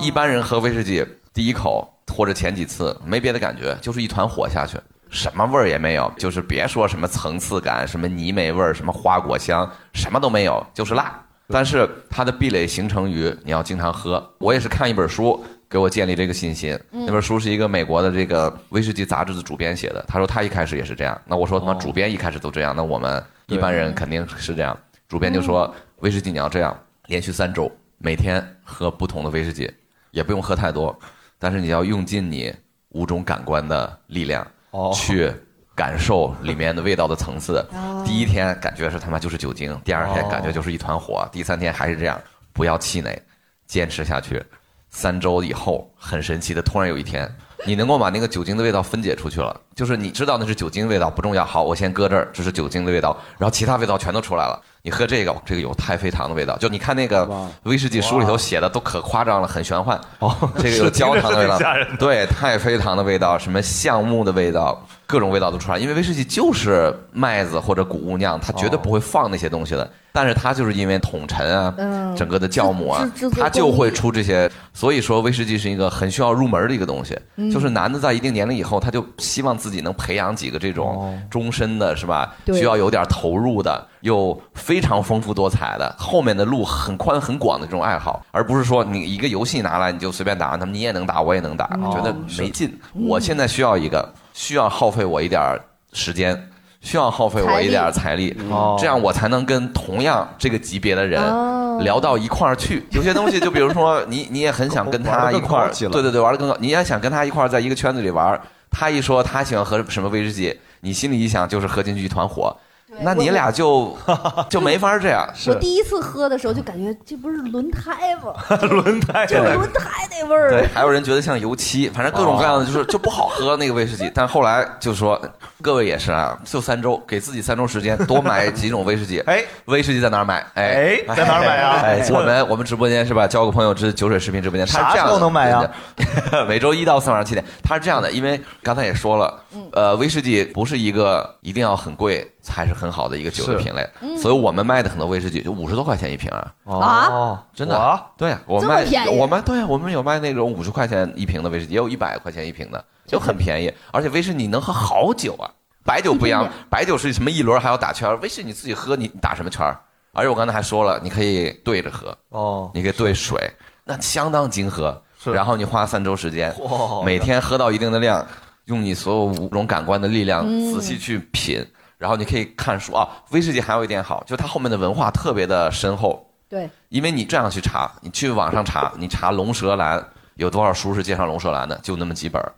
Speaker 5: 一般人喝威士忌第一口或者前几次没别的感觉，就是一团火下去，什么味儿也没有，就是别说什么层次感、什么泥煤味儿、什么花果香，什么都没有，就是辣。但是它的壁垒形成于你要经常喝。我也是看一本书给我建立这个信心。
Speaker 2: 嗯
Speaker 5: 那本书是一个美国的这个威士忌杂志的主编写的，他说他一开始也是这样。那我说他妈主编一开始都这样，那我们一般人肯定是这样。主编就说威士忌你要这样，连续三周，每天喝不同的威士忌，也不用喝太多，但是你要用尽你五种感官的力量，去感受里面的味道的层次。第一天感觉是他妈就是酒精，第二天感觉就是一团火，第三天还是这样，不要气馁，坚持下去。三周以后，很神奇的，突然有一天，你能够把那个酒精的味道分解出去了，就是你知道那是酒精味道不重要，好，我先搁这儿，这是酒精的味道，然后其他味道全都出来了。你喝这个，这个有太妃糖的味道，就你看那个威士忌书里头写的都可夸张了，很玄幻。哦，这个有焦糖的味道 对，太妃糖的味道，什么橡木的味道，各种味道都出来。因为威士忌就是麦子或者谷物酿，它绝对不会放那些东西的。但是它就是因为桶陈啊，
Speaker 2: 嗯
Speaker 5: 整个的酵母啊它就会出这些。所以说，威士忌是一个很需要入门的一个东西。
Speaker 2: 嗯
Speaker 5: 就是男的在一定年龄以后，他就希望自己能培养几个这种终身的，是吧？需要有点投入的，又非常丰富多彩的，后面的路很宽很广的这种爱好，而不是说你一个游戏拿来你就随便打，他们你也能打，我也能打，
Speaker 2: 嗯
Speaker 5: 觉得没劲。我现在需要一个，需要耗费我一点儿时间。需要耗费我一点儿财力，
Speaker 3: 哦
Speaker 5: 这样我才能跟同样这个级别的人
Speaker 2: 哦
Speaker 5: 聊到一块儿去。有些东西，就比如说你，你也很想跟他一块儿，对对对，玩的更高，你也想跟他一块儿在一个圈子里玩。他一说他喜欢喝什么威士忌，你心里一想就是喝进去一团火，那你俩就 就没法这样。
Speaker 2: 我第一次喝的时候就感觉这不是轮胎吗？
Speaker 5: 轮胎
Speaker 2: 就是轮胎那味儿。
Speaker 5: 对，还有人觉得像油漆，反正各种各样的，就是就不好喝那个威士忌。但后来就说，各位也是啊，就三周，给自己三周时间，多买几种威士忌。哎，威士忌在哪儿买？哎，
Speaker 3: 哎在哪儿买啊
Speaker 5: 哎，我们我们直播间是吧？交个朋友之酒水视频直播间，它是这样的
Speaker 3: 啥时候能买啊？
Speaker 5: 每周一到四晚上七点，他是这样的，因为刚才也说了，呃，威士忌不是一个一定要很贵才是很好的一个酒的品类，
Speaker 2: 嗯
Speaker 5: 所以我们卖的很多威士忌就五十多块钱一瓶啊。
Speaker 3: 哦，
Speaker 5: 真的
Speaker 3: 哇，
Speaker 5: 对我们卖
Speaker 2: 这么便宜
Speaker 5: 我们对我们有卖那种五十块钱一瓶的威士忌，也有一百块钱一瓶的，就很便宜。而且威士忌你能喝好久啊，白酒不一样，白酒是什么一轮还要打圈儿，威士忌你自己喝你打什么圈儿？而且我刚才还说了，你可以兑着喝，
Speaker 3: 哦，
Speaker 5: 你可以兑水，那相当精喝。然后你花三周时间
Speaker 3: 哇，
Speaker 5: 每天喝到一定的量，用你所有五种感官的力量
Speaker 2: 嗯
Speaker 5: 仔细去品，然后你可以看书啊。威士忌还有一点好，就是它后面的文化特别的深厚。
Speaker 2: 对，
Speaker 5: 因为你这样去查，你去网上查，你查龙舌兰有多少书是介绍龙舌兰的，就那么几本儿。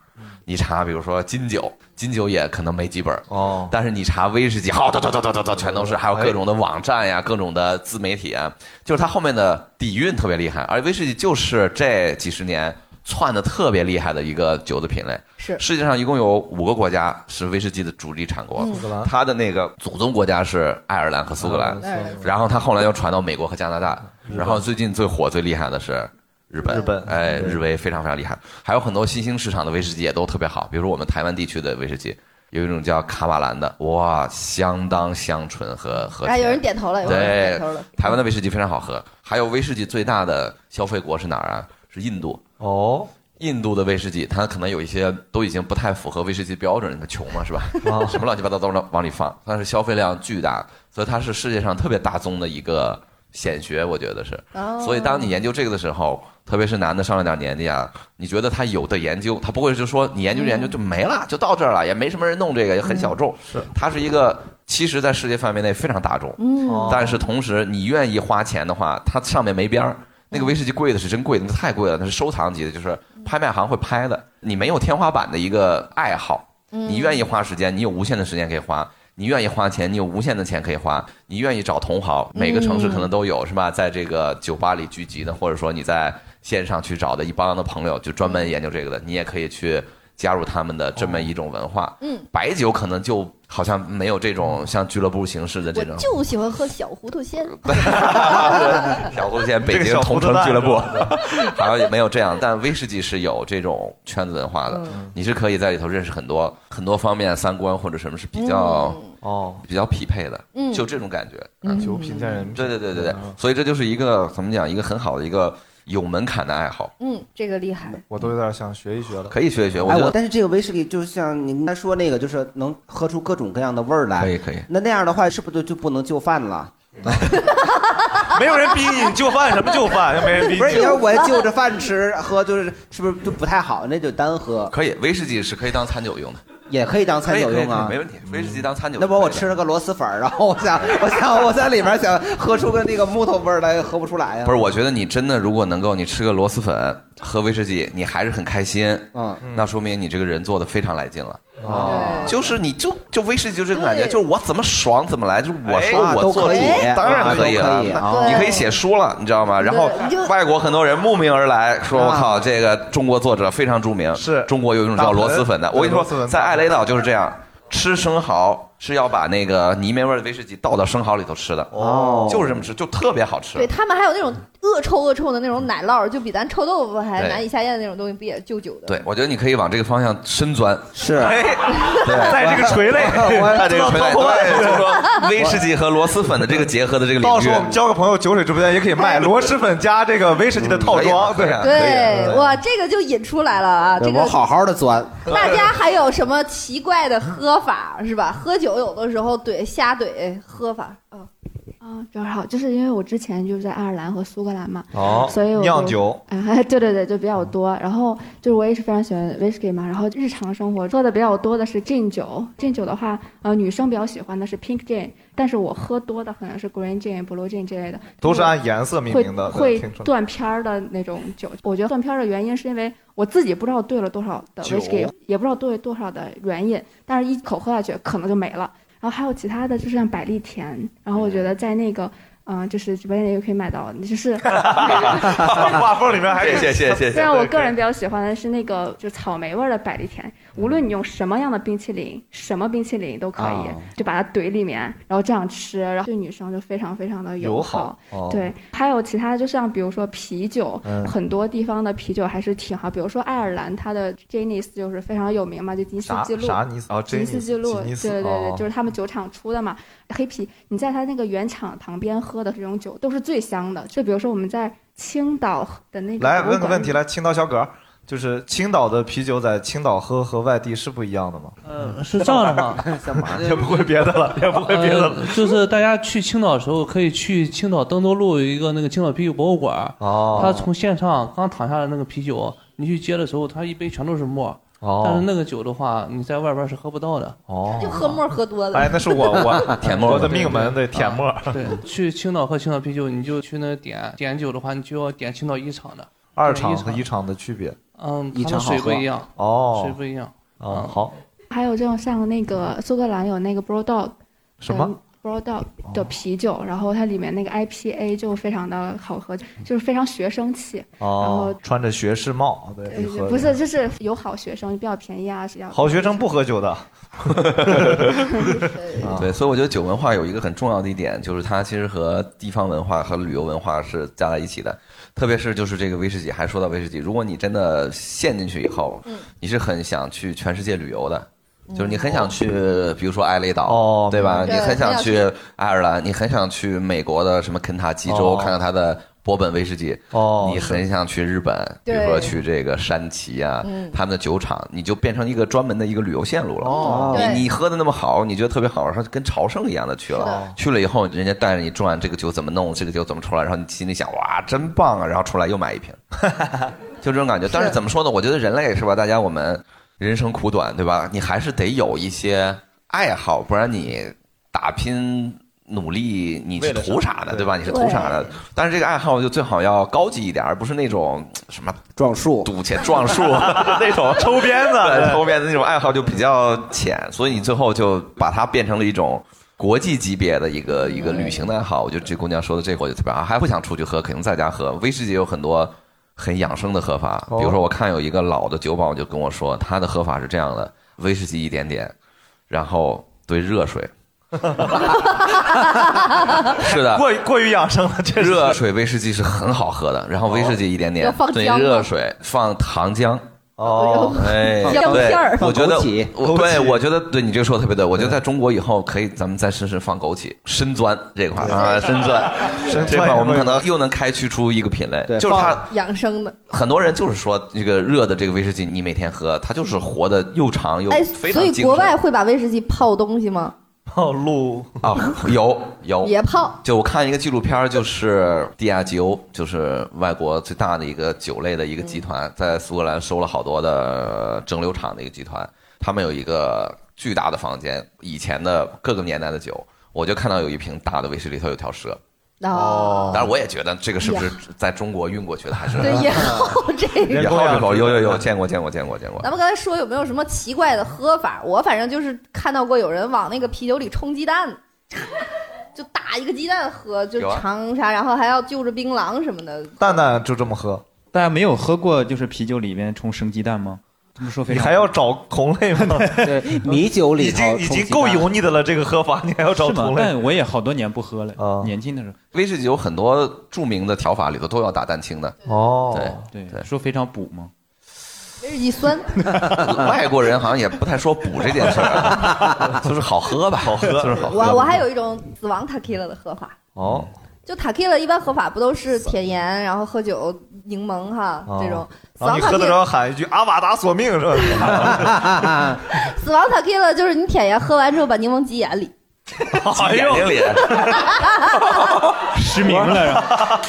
Speaker 5: 你查，比如说金酒，金酒也可能没几本儿
Speaker 3: 哦。
Speaker 5: 但是你查威士忌，好，哒哒哒哒哒哒，全都是，还有各种的网站呀，各种的自媒体啊，就是它后面的底蕴特别厉害。而威士忌就是这几十年窜的特别厉害的一个酒的品类。
Speaker 2: 是
Speaker 5: 世界上一共有五个国家是威士忌的主力产国
Speaker 2: 嗯苏格兰，
Speaker 5: 它的那个祖宗国家是爱尔兰和苏格兰，然后它后来又传到美国和加拿大，然后最近最火最厉害的是日本，
Speaker 3: 日本
Speaker 5: 哎，日威非常非常厉害，还有很多新兴市场的威士忌也都特别好，比如说我们台湾地区的威士忌。有一种叫卡瓦兰的，哇，相当香醇和和
Speaker 2: 哎，有人点头了，有人点头了。，
Speaker 5: 台湾的威士忌非常好喝。还有威士忌最大的消费国是哪儿啊？是印度。
Speaker 3: 哦，
Speaker 5: 印度的威士忌，它可能有一些都已经不太符合威士忌标准，它穷嘛，是吧？
Speaker 3: 啊
Speaker 5: 什么乱七八糟都往往里放，但是消费量巨大，所以它是世界上特别大宗的一个显学，我觉得是。
Speaker 2: 哦
Speaker 5: 所以当你研究这个的时候，特别是男的上了点年纪啊，你觉得他有的研究，他不会就说你研究研究就没了，就到这儿了，也没什么人弄这个，也很小众。
Speaker 3: 是，
Speaker 5: 它是一个其实在世界范围内非常大众，
Speaker 2: 嗯
Speaker 5: 但是同时你愿意花钱的话，它上面没边儿。那个威士忌贵的是真贵的，那太贵了，那是收藏级的，就是拍卖行会拍的。你没有天花板的一个爱好，
Speaker 2: 嗯
Speaker 5: 你愿意花时间，你有无限的时间可以花；你愿意花钱，你有无限的钱可以花；你愿意找同好，每个城市可能都有，是吧？在这个酒吧里聚集的，或者说你在线上去找的一帮的朋友，就专门研究这个的，你也可以去加入他们的这么一种文化。
Speaker 2: 嗯，
Speaker 5: 白酒可能就好像没有这种像俱乐部形式的这种。
Speaker 2: 就喜欢喝小糊涂仙。
Speaker 5: 小糊涂仙北京同城俱乐部，好像也没有这样，但威士忌是有这种圈子文化的，
Speaker 2: 嗯。
Speaker 5: 你是可以在里头认识很多很多方面三观或者什么是比较
Speaker 3: 哦。
Speaker 5: 比较匹配的，
Speaker 2: 嗯。
Speaker 5: 就这种感觉，
Speaker 2: 嗯。
Speaker 3: 酒品见人
Speaker 5: 对对对对对，所以这就是一个怎么讲，一个很好的一个有门槛的爱好，
Speaker 2: 嗯，这个厉害。
Speaker 3: 我都有点想学一学了。
Speaker 5: 可以学一学。
Speaker 4: 哎，
Speaker 5: 觉得
Speaker 4: 我但是这个威士忌就像您刚才说那个，就是能喝出各种各样的味儿来。
Speaker 5: 可以可以。
Speaker 4: 那那样的话，是不是就就不能就饭了？
Speaker 3: 没有人逼你，就饭什么就饭，又没人逼你。
Speaker 4: 不是，你说我就着饭吃喝，就是是不是就不太好？那就单喝。
Speaker 5: 可以，威士忌是可以当餐酒用的，
Speaker 4: 也可以当餐酒用啊，
Speaker 5: 没问题。威士忌当餐酒，
Speaker 4: 那不我吃了个螺蛳粉儿，然后我想，我想我在里面想喝出个那个木头味儿来，喝不出来呀。
Speaker 5: 不是，我觉得你真的如果能够你吃个螺蛳粉，喝威士忌，你还是很开心，
Speaker 4: 嗯，
Speaker 5: 那说明你这个人做的非常来劲了。
Speaker 3: 哦，
Speaker 5: 就是你就就威士忌就这种感觉，就是我怎么爽怎么来，就是我说
Speaker 4: 哎
Speaker 5: 我做主
Speaker 4: 都可以，
Speaker 5: 当然可以了你可以写书了，你知道吗？然后外国很多人慕名而来，说我靠，这个中国作者非常著名，
Speaker 3: 是。
Speaker 5: 中国有一种叫螺蛳粉的，我跟你说，
Speaker 3: 螺蛳粉。
Speaker 5: 在艾雷岛就是这样，吃生蚝是要把那个泥煤味的威士忌倒到生蚝里头吃的，
Speaker 3: 哦。
Speaker 5: 就是这么吃，就特别好吃。
Speaker 2: 对他们还有那种恶臭恶臭的那种奶酪，就比咱臭豆腐还难以下咽的那种东西，不也就酒的？
Speaker 5: 对，我觉得你可以往这个方向深钻。
Speaker 4: 是，
Speaker 5: 对，
Speaker 3: 在这个垂类，
Speaker 5: 在这个垂类，对，就是说威士忌和螺蛳粉的这个结合的这个领域。
Speaker 3: 到时候我们交个朋友，酒水直播间也可以卖螺蛳粉加这个威士忌的套装，对
Speaker 5: 啊
Speaker 2: 对，哇，这个就引出来了啊！这个
Speaker 4: 我好好的钻。
Speaker 2: 大家还有什么奇怪的喝法是吧？喝酒有的时候怼瞎怼喝法，嗯。
Speaker 22: 啊，正好就是因为我之前就是在爱尔兰和苏格兰嘛，
Speaker 3: 哦
Speaker 22: 所以
Speaker 3: 酿酒
Speaker 22: 哎，对对对，就比较多。然后就是我也是非常喜欢 whisky 嘛，然后日常生活喝的比较多的是 gin 酒，gin 酒的话，呃，女生比较喜欢的是 pink gin，但是我喝多的可能是 green gin、blue gin 这类的，
Speaker 3: 都是按颜色命名的。
Speaker 22: 会断片儿的那种酒。我觉得断片儿的原因是因为我自己不知道兑了多少的
Speaker 3: 酒
Speaker 22: whisky，也不知道兑了多少的原因，但是一口喝下去可能就没了。然后还有其他的，就是像百利甜，然后我觉得在那个。嗯，就是直播间也可以买到，就是
Speaker 3: 画风里面还
Speaker 5: 有谢谢谢谢。
Speaker 22: 虽然我个人比较喜欢的是那个就草莓味儿的百利甜，无论你用什么样的冰淇淋，什么冰淇淋都可以，
Speaker 3: 哦
Speaker 22: 就把它怼里面，然后这样吃，然后对女生就非常非常的
Speaker 3: 友
Speaker 22: 好。
Speaker 3: 好哦
Speaker 22: 对，还有其他，就像比如说啤酒，
Speaker 3: 嗯
Speaker 22: 很多地方的啤酒还是挺好，比如说爱尔兰，它的 Guinness 就是非常有名嘛，就吉尼斯
Speaker 3: 啥
Speaker 22: 纪录，
Speaker 3: 啥尼斯哦
Speaker 22: 吉尼斯纪录，
Speaker 3: 吉尼斯
Speaker 22: 对对对对，
Speaker 3: 哦
Speaker 22: 就是他们酒厂出的嘛。黑啤，你在它那个原厂旁边喝的这种酒都是最香的。就比如说我们在青岛的那个
Speaker 3: 来问个问题，来，青岛小葛，就是青岛的啤酒在青岛喝和外地是不一样的吗？
Speaker 7: 呃，是这样的哈，
Speaker 3: 也不会别的了，也不会别的了。
Speaker 7: 呃就是大家去青岛的时候，可以去青岛登州路有一个那个青岛啤酒博物馆。
Speaker 3: 哦
Speaker 7: 它从线上刚躺下的那个啤酒，你去接的时候，他一杯全都是沫。
Speaker 3: 哦
Speaker 7: 但是那个酒的话，你在外边是喝不到的。
Speaker 3: 哦
Speaker 2: 就喝沫喝多了。
Speaker 3: 哎，那是我我
Speaker 5: 舔沫
Speaker 3: 我的命门对 舔沫。
Speaker 7: 对，去青岛喝青岛啤酒，你就去那点点酒的话，你就要点青岛一厂的。
Speaker 3: 二
Speaker 7: 厂
Speaker 3: 厂和一厂的区别。
Speaker 7: 嗯，
Speaker 3: 一
Speaker 7: 它的
Speaker 3: 厂好喝
Speaker 7: 水不一样。
Speaker 3: 哦
Speaker 7: 水不一样。
Speaker 3: 嗯，好。
Speaker 22: 还有这种像那个苏格兰有那个 Brodog
Speaker 3: 什么
Speaker 22: Brodog 的啤酒，然后它里面那个 IPA 就非常的好喝，就是非常学生气。然后
Speaker 3: 哦，穿着学士帽，对，
Speaker 22: 不是，就是有好学生比较便宜啊，比较
Speaker 3: 好学生不喝酒的。
Speaker 5: 对，所以我觉得酒文化有一个很重要的一点，就是它其实和地方文化和旅游文化是加在一起的。特别是就是这个威士忌，还说到威士忌，如果你真的陷进去以后，你是很想去全世界旅游的。就是你很想去，比如说艾雷岛，
Speaker 3: 哦
Speaker 5: 对吧？你很想去爱尔兰，你很想去美国的什么肯塔基州、
Speaker 3: 哦
Speaker 5: 看看它的波本威士忌。
Speaker 3: 哦
Speaker 5: 你很想去日本，比如说去这个山崎啊，
Speaker 3: 嗯
Speaker 5: 他们的酒厂，你就变成一个专门的一个旅游线路了。
Speaker 3: 哦
Speaker 5: 你你喝的那么好，你觉得特别好玩，说跟朝圣一样的去了。去了以后，人家带着你转这个酒怎么弄，这个酒怎么出来，然后你心里想哇，真棒啊，然后出来又买一瓶，就这种感觉。但是怎么说呢？我觉得人类是吧？大家我们人生苦短，对吧？你还是得有一些爱好，不然你打拼。努力，你是图啥的，对吧？你是图啥的？但是这个爱好就最好要高级一点，而不是那种什么
Speaker 4: 撞树、
Speaker 5: 赌钱、撞树
Speaker 3: 那种抽鞭子
Speaker 5: 抽鞭子那种爱好就比较浅，所以你最后就把它变成了一种国际级别的一个一个旅行的爱好。我觉得这姑娘说的这个我就特别好，还不想出去喝，肯定在家喝。威士忌有很多很养生的喝法，比如说我看有一个老的酒保就跟我说，他的喝法是这样的：威士忌一点点，然后兑热水。是的，
Speaker 3: 过于过于养生了，确实。
Speaker 5: 热水威士忌是很好喝的，然后威士忌一点点
Speaker 3: 要放，
Speaker 5: 兑
Speaker 3: 姜吗
Speaker 5: 热水，放糖浆。
Speaker 3: 哦
Speaker 5: 哎，
Speaker 3: 姜
Speaker 5: 对我觉得
Speaker 3: 放枸杞
Speaker 5: 我对，我觉得对你这个说的特别对。我觉得在中国以后可以，咱们再试试放枸杞、深钻这块儿啊，深钻
Speaker 3: 深钻
Speaker 5: 这块儿我们可能又能开驱出一个品类，就是它
Speaker 2: 养生的。
Speaker 5: 很多人就是说这个热的这个威士忌，你每天喝，它就是活的又长又
Speaker 2: 哎，
Speaker 5: 非
Speaker 2: 所以。国外会把威士忌泡东西吗？
Speaker 3: 泡路
Speaker 5: 啊，有有
Speaker 2: 野泡。
Speaker 5: 就我看一个纪录片儿，就是迪亚吉欧，就是外国最大的一个酒类的一个集团，在苏格兰收了好多的蒸馏厂的一个集团，他们有一个巨大的房间，以前的各个年代的酒，我就看到有一瓶大的威士里头有条蛇。
Speaker 2: 哦，
Speaker 5: 当然我也觉得这个是不是在中国运过去的，还是
Speaker 2: 对，也好 这个
Speaker 5: 也
Speaker 2: 个。
Speaker 5: 好这口？有有有，见过见过见过见过。
Speaker 2: 咱们刚才说有没有什么奇怪的喝法？我反正就是看到过有人往那个啤酒里冲鸡蛋，就打一个鸡蛋喝，就
Speaker 3: 有啊
Speaker 2: 长啥，然后还要就着槟榔什么的。
Speaker 3: 蛋蛋就这么喝，
Speaker 14: 大家没有喝过就是啤酒里面冲生鸡蛋吗？这么说非常
Speaker 3: 你还要找同类吗？
Speaker 4: 对，米酒里
Speaker 3: 已经已经够油腻的了，这个喝法 你还要找
Speaker 14: 是吗
Speaker 3: 同？类？
Speaker 14: 但我也好多年不喝了，
Speaker 5: 啊
Speaker 14: 年轻的时候。
Speaker 5: 威士忌有很多著名的调法里头都要打蛋清的。
Speaker 3: 哦
Speaker 5: 对
Speaker 14: 对，说非常补吗？
Speaker 2: 威士忌酸，
Speaker 5: 外国人好像也不太说补这件事儿，就是好喝吧，好喝，就是好喝。
Speaker 2: 我我还有一种死亡 tequila 的喝法。
Speaker 3: 哦，
Speaker 2: 就 tequila 一般合法不都是舔盐，然后喝酒柠檬哈
Speaker 3: 哦
Speaker 2: 这种。死亡
Speaker 3: 然后你喝的时候喊一句“阿瓦达索命”是吧？
Speaker 2: 死亡 tequila 就是你舔盐喝完之后把柠檬挤眼里。
Speaker 3: 哎呦
Speaker 5: 眼睛里
Speaker 14: 失明了是吧？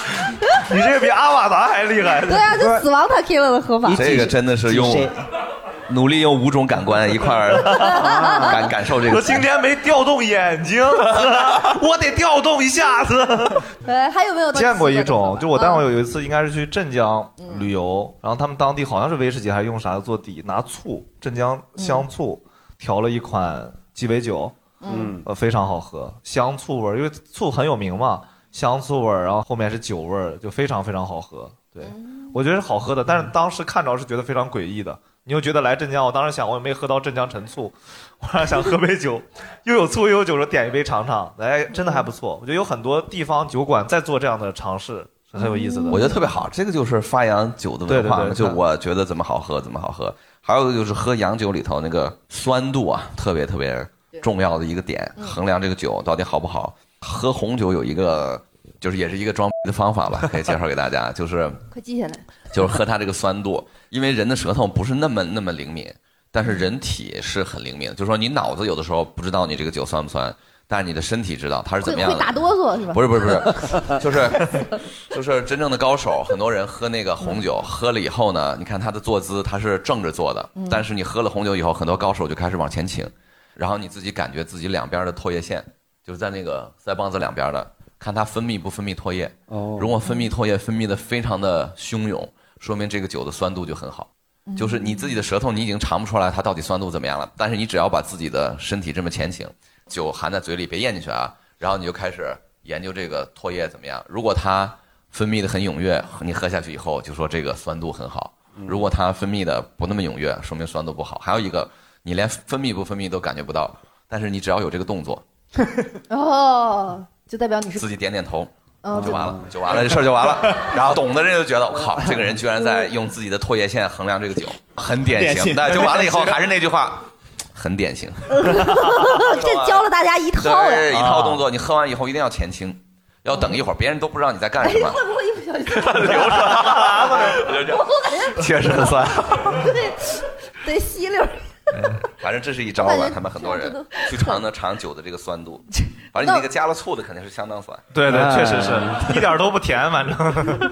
Speaker 3: 你这个比阿瓦达还厉害。
Speaker 2: 对啊，就死亡 tequila 的合法。
Speaker 5: 这个真的是用努力用五种感官一块儿 感感受这个。
Speaker 3: 我今天没调动眼睛，我得调动一下子。
Speaker 2: 呃，还有没有
Speaker 3: 见过一种，就我单位
Speaker 2: 嗯
Speaker 3: 有一次应该是去镇江旅游，然后他们当地好像是威士忌还是用啥做底，拿醋镇江香醋调了一款鸡尾酒，
Speaker 2: 嗯，
Speaker 3: 呃非常好喝，香醋味儿，因为醋很有名嘛，香醋味儿，然后后面是酒味儿，就非常非常好喝。对，我觉得是好喝的，但是当时看着是觉得非常诡异的。你又觉得来镇江，我当时想我也没喝到镇江陈醋，我还想喝杯酒，又有醋又有酒，说点一杯尝尝，哎，真的还不错。我觉得有很多地方酒馆在做这样的尝试，是很有意思的。
Speaker 5: 我觉得特别好，这个就是发扬酒的文化。
Speaker 3: 对对对
Speaker 5: 就我觉得怎么好喝怎么好喝。还有就是喝洋酒里头那个酸度啊，特别特别重要的一个点，衡量这个酒到底好不好。喝红酒有一个，就是也是一个装逼的方法吧，可以介绍给大家，就是
Speaker 2: 快记下来。
Speaker 5: 就是喝它这个酸度，因为人的舌头不是那么那么灵敏，但是人体是很灵敏。就是说你脑子有的时候不知道你这个酒酸不酸，但是你的身体知道它是怎么样的。
Speaker 2: 会会打哆嗦是吧？
Speaker 5: 不是不是不是，就是就是真正的高手，很多人喝那个红酒，喝了以后呢，你看他的坐姿，他是正着坐的
Speaker 2: 嗯，
Speaker 5: 但是你喝了红酒以后，很多高手就开始往前倾，然后你自己感觉自己两边的唾液腺，就是在那个腮帮子两边的，看它分泌不分泌唾液。
Speaker 4: 哦
Speaker 5: 如果分泌唾液分泌的非常的汹涌，说明这个酒的酸度就很好。就是你自己的舌头，你已经尝不出来它到底酸度怎么样了。但是你只要把自己的身体这么前倾，酒含在嘴里别咽进去啊，然后你就开始研究这个唾液怎么样。如果它分泌的很踊跃，你喝下去以后就说这个酸度很好；如果它分泌的不那么踊跃，说明酸度不好。还有一个，你连分泌不分泌都感觉不到，但是你只要有这个动作，
Speaker 2: 哦，就代表你是
Speaker 5: 自己点点头。
Speaker 2: 哦
Speaker 5: 就完了，就完了，这事儿就完了。然后懂的人就觉得，我靠，这个人居然在用自己的唾液腺衡量这个酒，很典型。那就完了以后，还是那句话，很典型。
Speaker 2: 这教了大家一套。
Speaker 5: 一套动作，你喝完以后一定要前倾，要等一会儿，别人都不知道你在干什么。
Speaker 2: 会不会一不小心
Speaker 5: 流着，
Speaker 2: 我感觉
Speaker 5: 确实很酸。
Speaker 2: 对得吸溜。
Speaker 5: 反正这是一招吧，他们很多人去尝的尝酒的这个酸度。反正你那个加了醋的肯定是相当酸。
Speaker 3: 对对，
Speaker 5: 哎
Speaker 3: 确实是 一点都不甜，反正。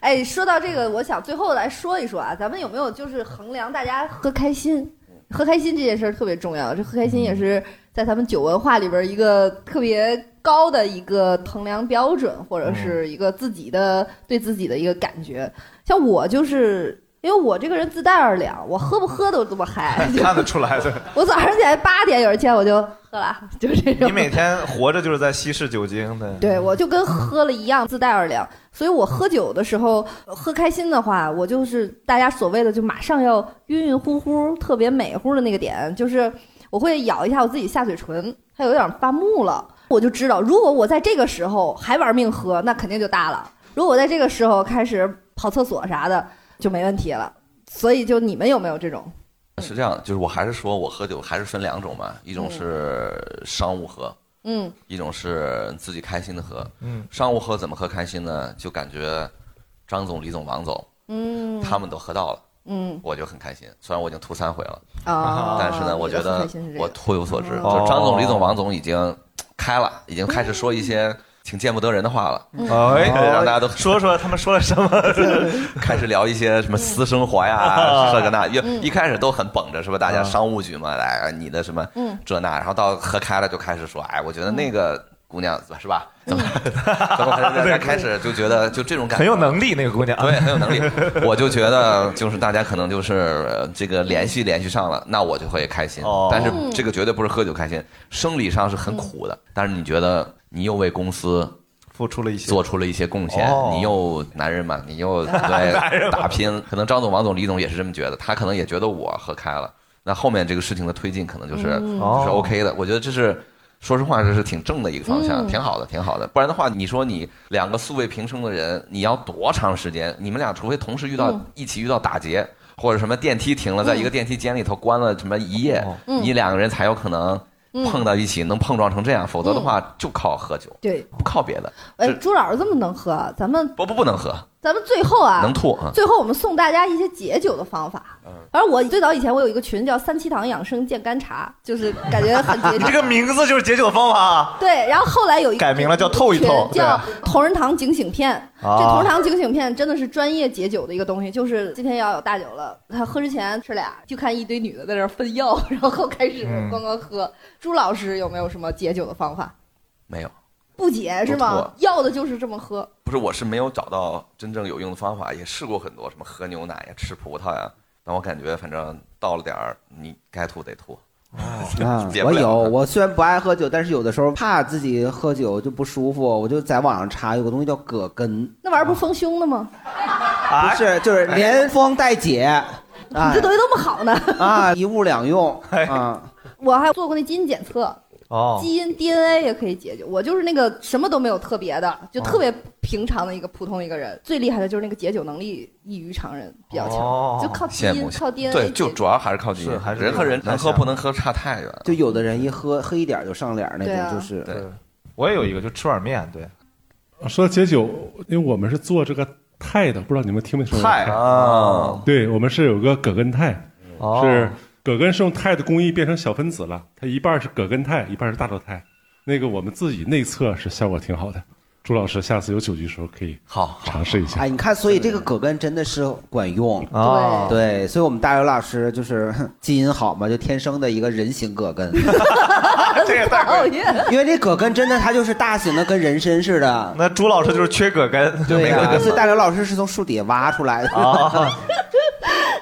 Speaker 2: 哎，说到这个，我想最后来说一说啊，咱们有没有就是衡量大家喝开心？喝开心这件事儿特别重要，这喝开心也是在咱们酒文化里边一个特别高的一个衡量标准，或者是一个自己的对自己的一个感觉。像我就是。因为我这个人自带二两，我喝不喝都这么嗨，
Speaker 3: 看得出来的。
Speaker 2: 我早上起来八点有人见我就喝了，就是这种。
Speaker 3: 你每天活着就是在稀释酒精的。
Speaker 2: 对，我就跟喝了一样，自带二两。所以我喝酒的时候，喝开心的话，我就是大家所谓的就马上要晕晕乎乎、特别美乎的那个点，就是我会咬一下我自己下嘴唇，它有点发木了，我就知道，如果我在这个时候还玩命喝，那肯定就大了。如果我在这个时候开始跑厕所啥的，就没问题了。所以，就你们有没有这种？
Speaker 5: 是这样，就是我还是说我喝酒还是分两种嘛，一种是商务喝，
Speaker 2: 嗯
Speaker 5: 一种是自己开心的喝。
Speaker 3: 嗯
Speaker 5: 商务喝怎么喝开心呢？就感觉张总、李总、王总
Speaker 2: 嗯，
Speaker 5: 他们都喝到了，
Speaker 2: 嗯
Speaker 5: 我就很开心。虽然我已经吐三回了，
Speaker 2: 啊，
Speaker 5: 但是呢，我觉得我颇有所知。
Speaker 3: 哦
Speaker 5: 就张总、李总、王总已经开了，已经开始说一些 挺见不得人的话了。
Speaker 3: 哎，
Speaker 5: 让大家都
Speaker 3: 说说他们说了什么？
Speaker 5: 开始聊一些什么私生活呀，这个那，一
Speaker 2: 嗯
Speaker 5: 一开始都很绷着，是吧？大家商务局嘛，来你的什么
Speaker 2: 嗯
Speaker 5: 这那，然后到喝开了就开始说，哎，我觉得那个姑娘是吧？怎么
Speaker 2: 嗯
Speaker 5: 怎么大家开始就觉得 就这种感觉
Speaker 3: 很有能力那个姑娘，
Speaker 5: 对，很有能力。我就觉得就是大家可能就是呃这个联系联系上了，那我就会开心。
Speaker 3: 哦
Speaker 5: 但是这个绝对不是喝酒开心，生理上是很苦的。但是你觉得你又为公司
Speaker 3: 付出了一些，
Speaker 5: 做出了一些贡献，
Speaker 3: 哦
Speaker 5: 你又男人嘛，你又对 打拼。可能张总、王总、李总也是这么觉得，他可能也觉得我喝开了。那后面这个事情的推进可能就是、
Speaker 2: 嗯
Speaker 5: 就是
Speaker 3: 哦
Speaker 5: OK 的。我觉得这是。说实话，这是挺正的一个方向，
Speaker 2: 嗯
Speaker 5: 挺好的，挺好的。不然的话，你说你两个素未平生的人，你要多长时间？你们俩除非同时遇到、
Speaker 2: 嗯
Speaker 5: 一起遇到打劫，或者什么电梯停了，在一个电梯间里头关了什么一夜，
Speaker 2: 嗯
Speaker 5: 你两个人才有可能
Speaker 2: 嗯
Speaker 5: 碰到一起，能碰撞成这样。否则的话，就靠喝酒，
Speaker 2: 对，
Speaker 5: 不靠别的。
Speaker 2: 哎，朱老师这么能喝，咱们
Speaker 5: 不不不能喝，
Speaker 2: 咱们最后啊，
Speaker 5: 能吐啊。
Speaker 2: 最后我们送大家一些解酒的方法。
Speaker 5: 嗯
Speaker 2: 反正我最早以前我有一个群叫三七堂养生健肝茶，就是感觉很解酒。
Speaker 3: 这个名字就是解酒的方法啊。
Speaker 2: 对，然后后来有一个
Speaker 3: 改名了叫透一透
Speaker 2: 群叫同仁堂警醒片。
Speaker 3: 啊
Speaker 2: 这同仁堂警醒片真的是专业解酒的一个东西，就是今天要有大酒了，他喝之前吃俩，就看一堆女的在那儿分药，然后开始
Speaker 5: 嗯
Speaker 2: 咣咣喝。朱老师有没有什么解酒的方法？
Speaker 5: 没有，
Speaker 2: 不解是吗？要的就是这么喝。
Speaker 5: 不是，我是没有找到真正有用的方法，也试过很多，什么喝牛奶呀、吃葡萄呀，但我感觉反正到了点儿，你该吐得吐。
Speaker 4: 啊我有，我虽然不爱喝酒，但是有的时候怕自己喝酒就不舒服，我就在网上查有个东西叫葛根，
Speaker 2: 那玩意儿不丰胸的吗？
Speaker 4: 不是，就是连丰带解，啊
Speaker 2: 你这东西那么好呢？
Speaker 4: 啊，一物两用啊。
Speaker 2: 我还做过那基因检测，
Speaker 3: 哦。
Speaker 2: 基因 DNA 也可以解决。我就是那个什么都没有特别的，就特别平常的一个普通一个人。最厉害的就是那个解酒能力异于常人，比较强，
Speaker 5: 哦。
Speaker 2: 就靠基因，靠 DNA
Speaker 5: 对，就主要还是靠基因，
Speaker 3: 是还是
Speaker 5: 人和人能喝不能喝差太远。
Speaker 4: 就有的人一喝喝一点就上脸那种，就是
Speaker 5: 对，
Speaker 3: 我也有一个，就吃碗面，对。
Speaker 12: 说解酒，因为我们是做这个泰的，不知道你们听没听说过
Speaker 3: 泰啊
Speaker 12: 对，我们是有个葛根肽，
Speaker 3: 哦。
Speaker 12: 是葛根是用肽的工艺变成小分子了，它一半是葛根肽，一半是大豆肽。那个我们自己内测是效果挺好的。朱老师下次有酒局的时候可以
Speaker 5: 好
Speaker 12: 尝试一下。
Speaker 4: 哎，你看，所以这个葛根真的是管用
Speaker 12: 对
Speaker 4: 对，所以我们大刘老师就是 基因好嘛，就天生的一个人形葛根。
Speaker 3: 这也太
Speaker 2: 讨厌。
Speaker 4: 因为这葛根真的它就是大型的，跟人参似的。
Speaker 3: 那朱老师就是缺葛根，
Speaker 4: 对呀、
Speaker 3: 没葛根
Speaker 4: 所以大刘老师是从树底下挖出来的。
Speaker 3: 啊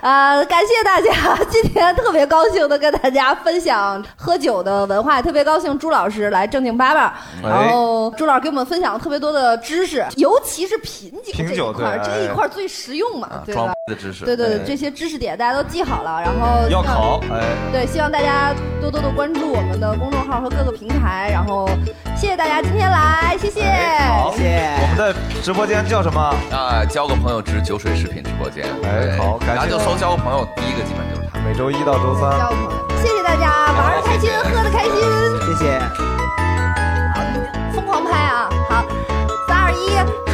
Speaker 2: 啊，感谢大家！今天特别高兴的跟大家分享喝酒的文化，也特别高兴朱老师来正经八百，
Speaker 3: 哎
Speaker 2: 然后朱老师给我们分享了特别多的知识，尤其是品酒这
Speaker 5: 品酒
Speaker 2: 一块儿，这一
Speaker 5: 哎
Speaker 2: 块儿最实用嘛，对
Speaker 5: 装
Speaker 2: 吧？
Speaker 5: 的知识，
Speaker 2: 对对对，这些知识点大家都记好了，然后
Speaker 3: 要考，哎，
Speaker 2: 对，希望大家多多的关注我们的公众号和各个平台，然后谢谢大家今天来，谢谢，
Speaker 3: 好，我们的直播间叫什么？
Speaker 5: 啊，交个朋友之酒水食品直播间。
Speaker 3: 哎好感谢
Speaker 5: 交个朋友，第一个基本就是他。
Speaker 3: 每周一到周三
Speaker 2: 交个朋友，谢谢大家，玩的开心，喝的开心，
Speaker 4: 谢谢。好，疯狂拍啊！好，三二一。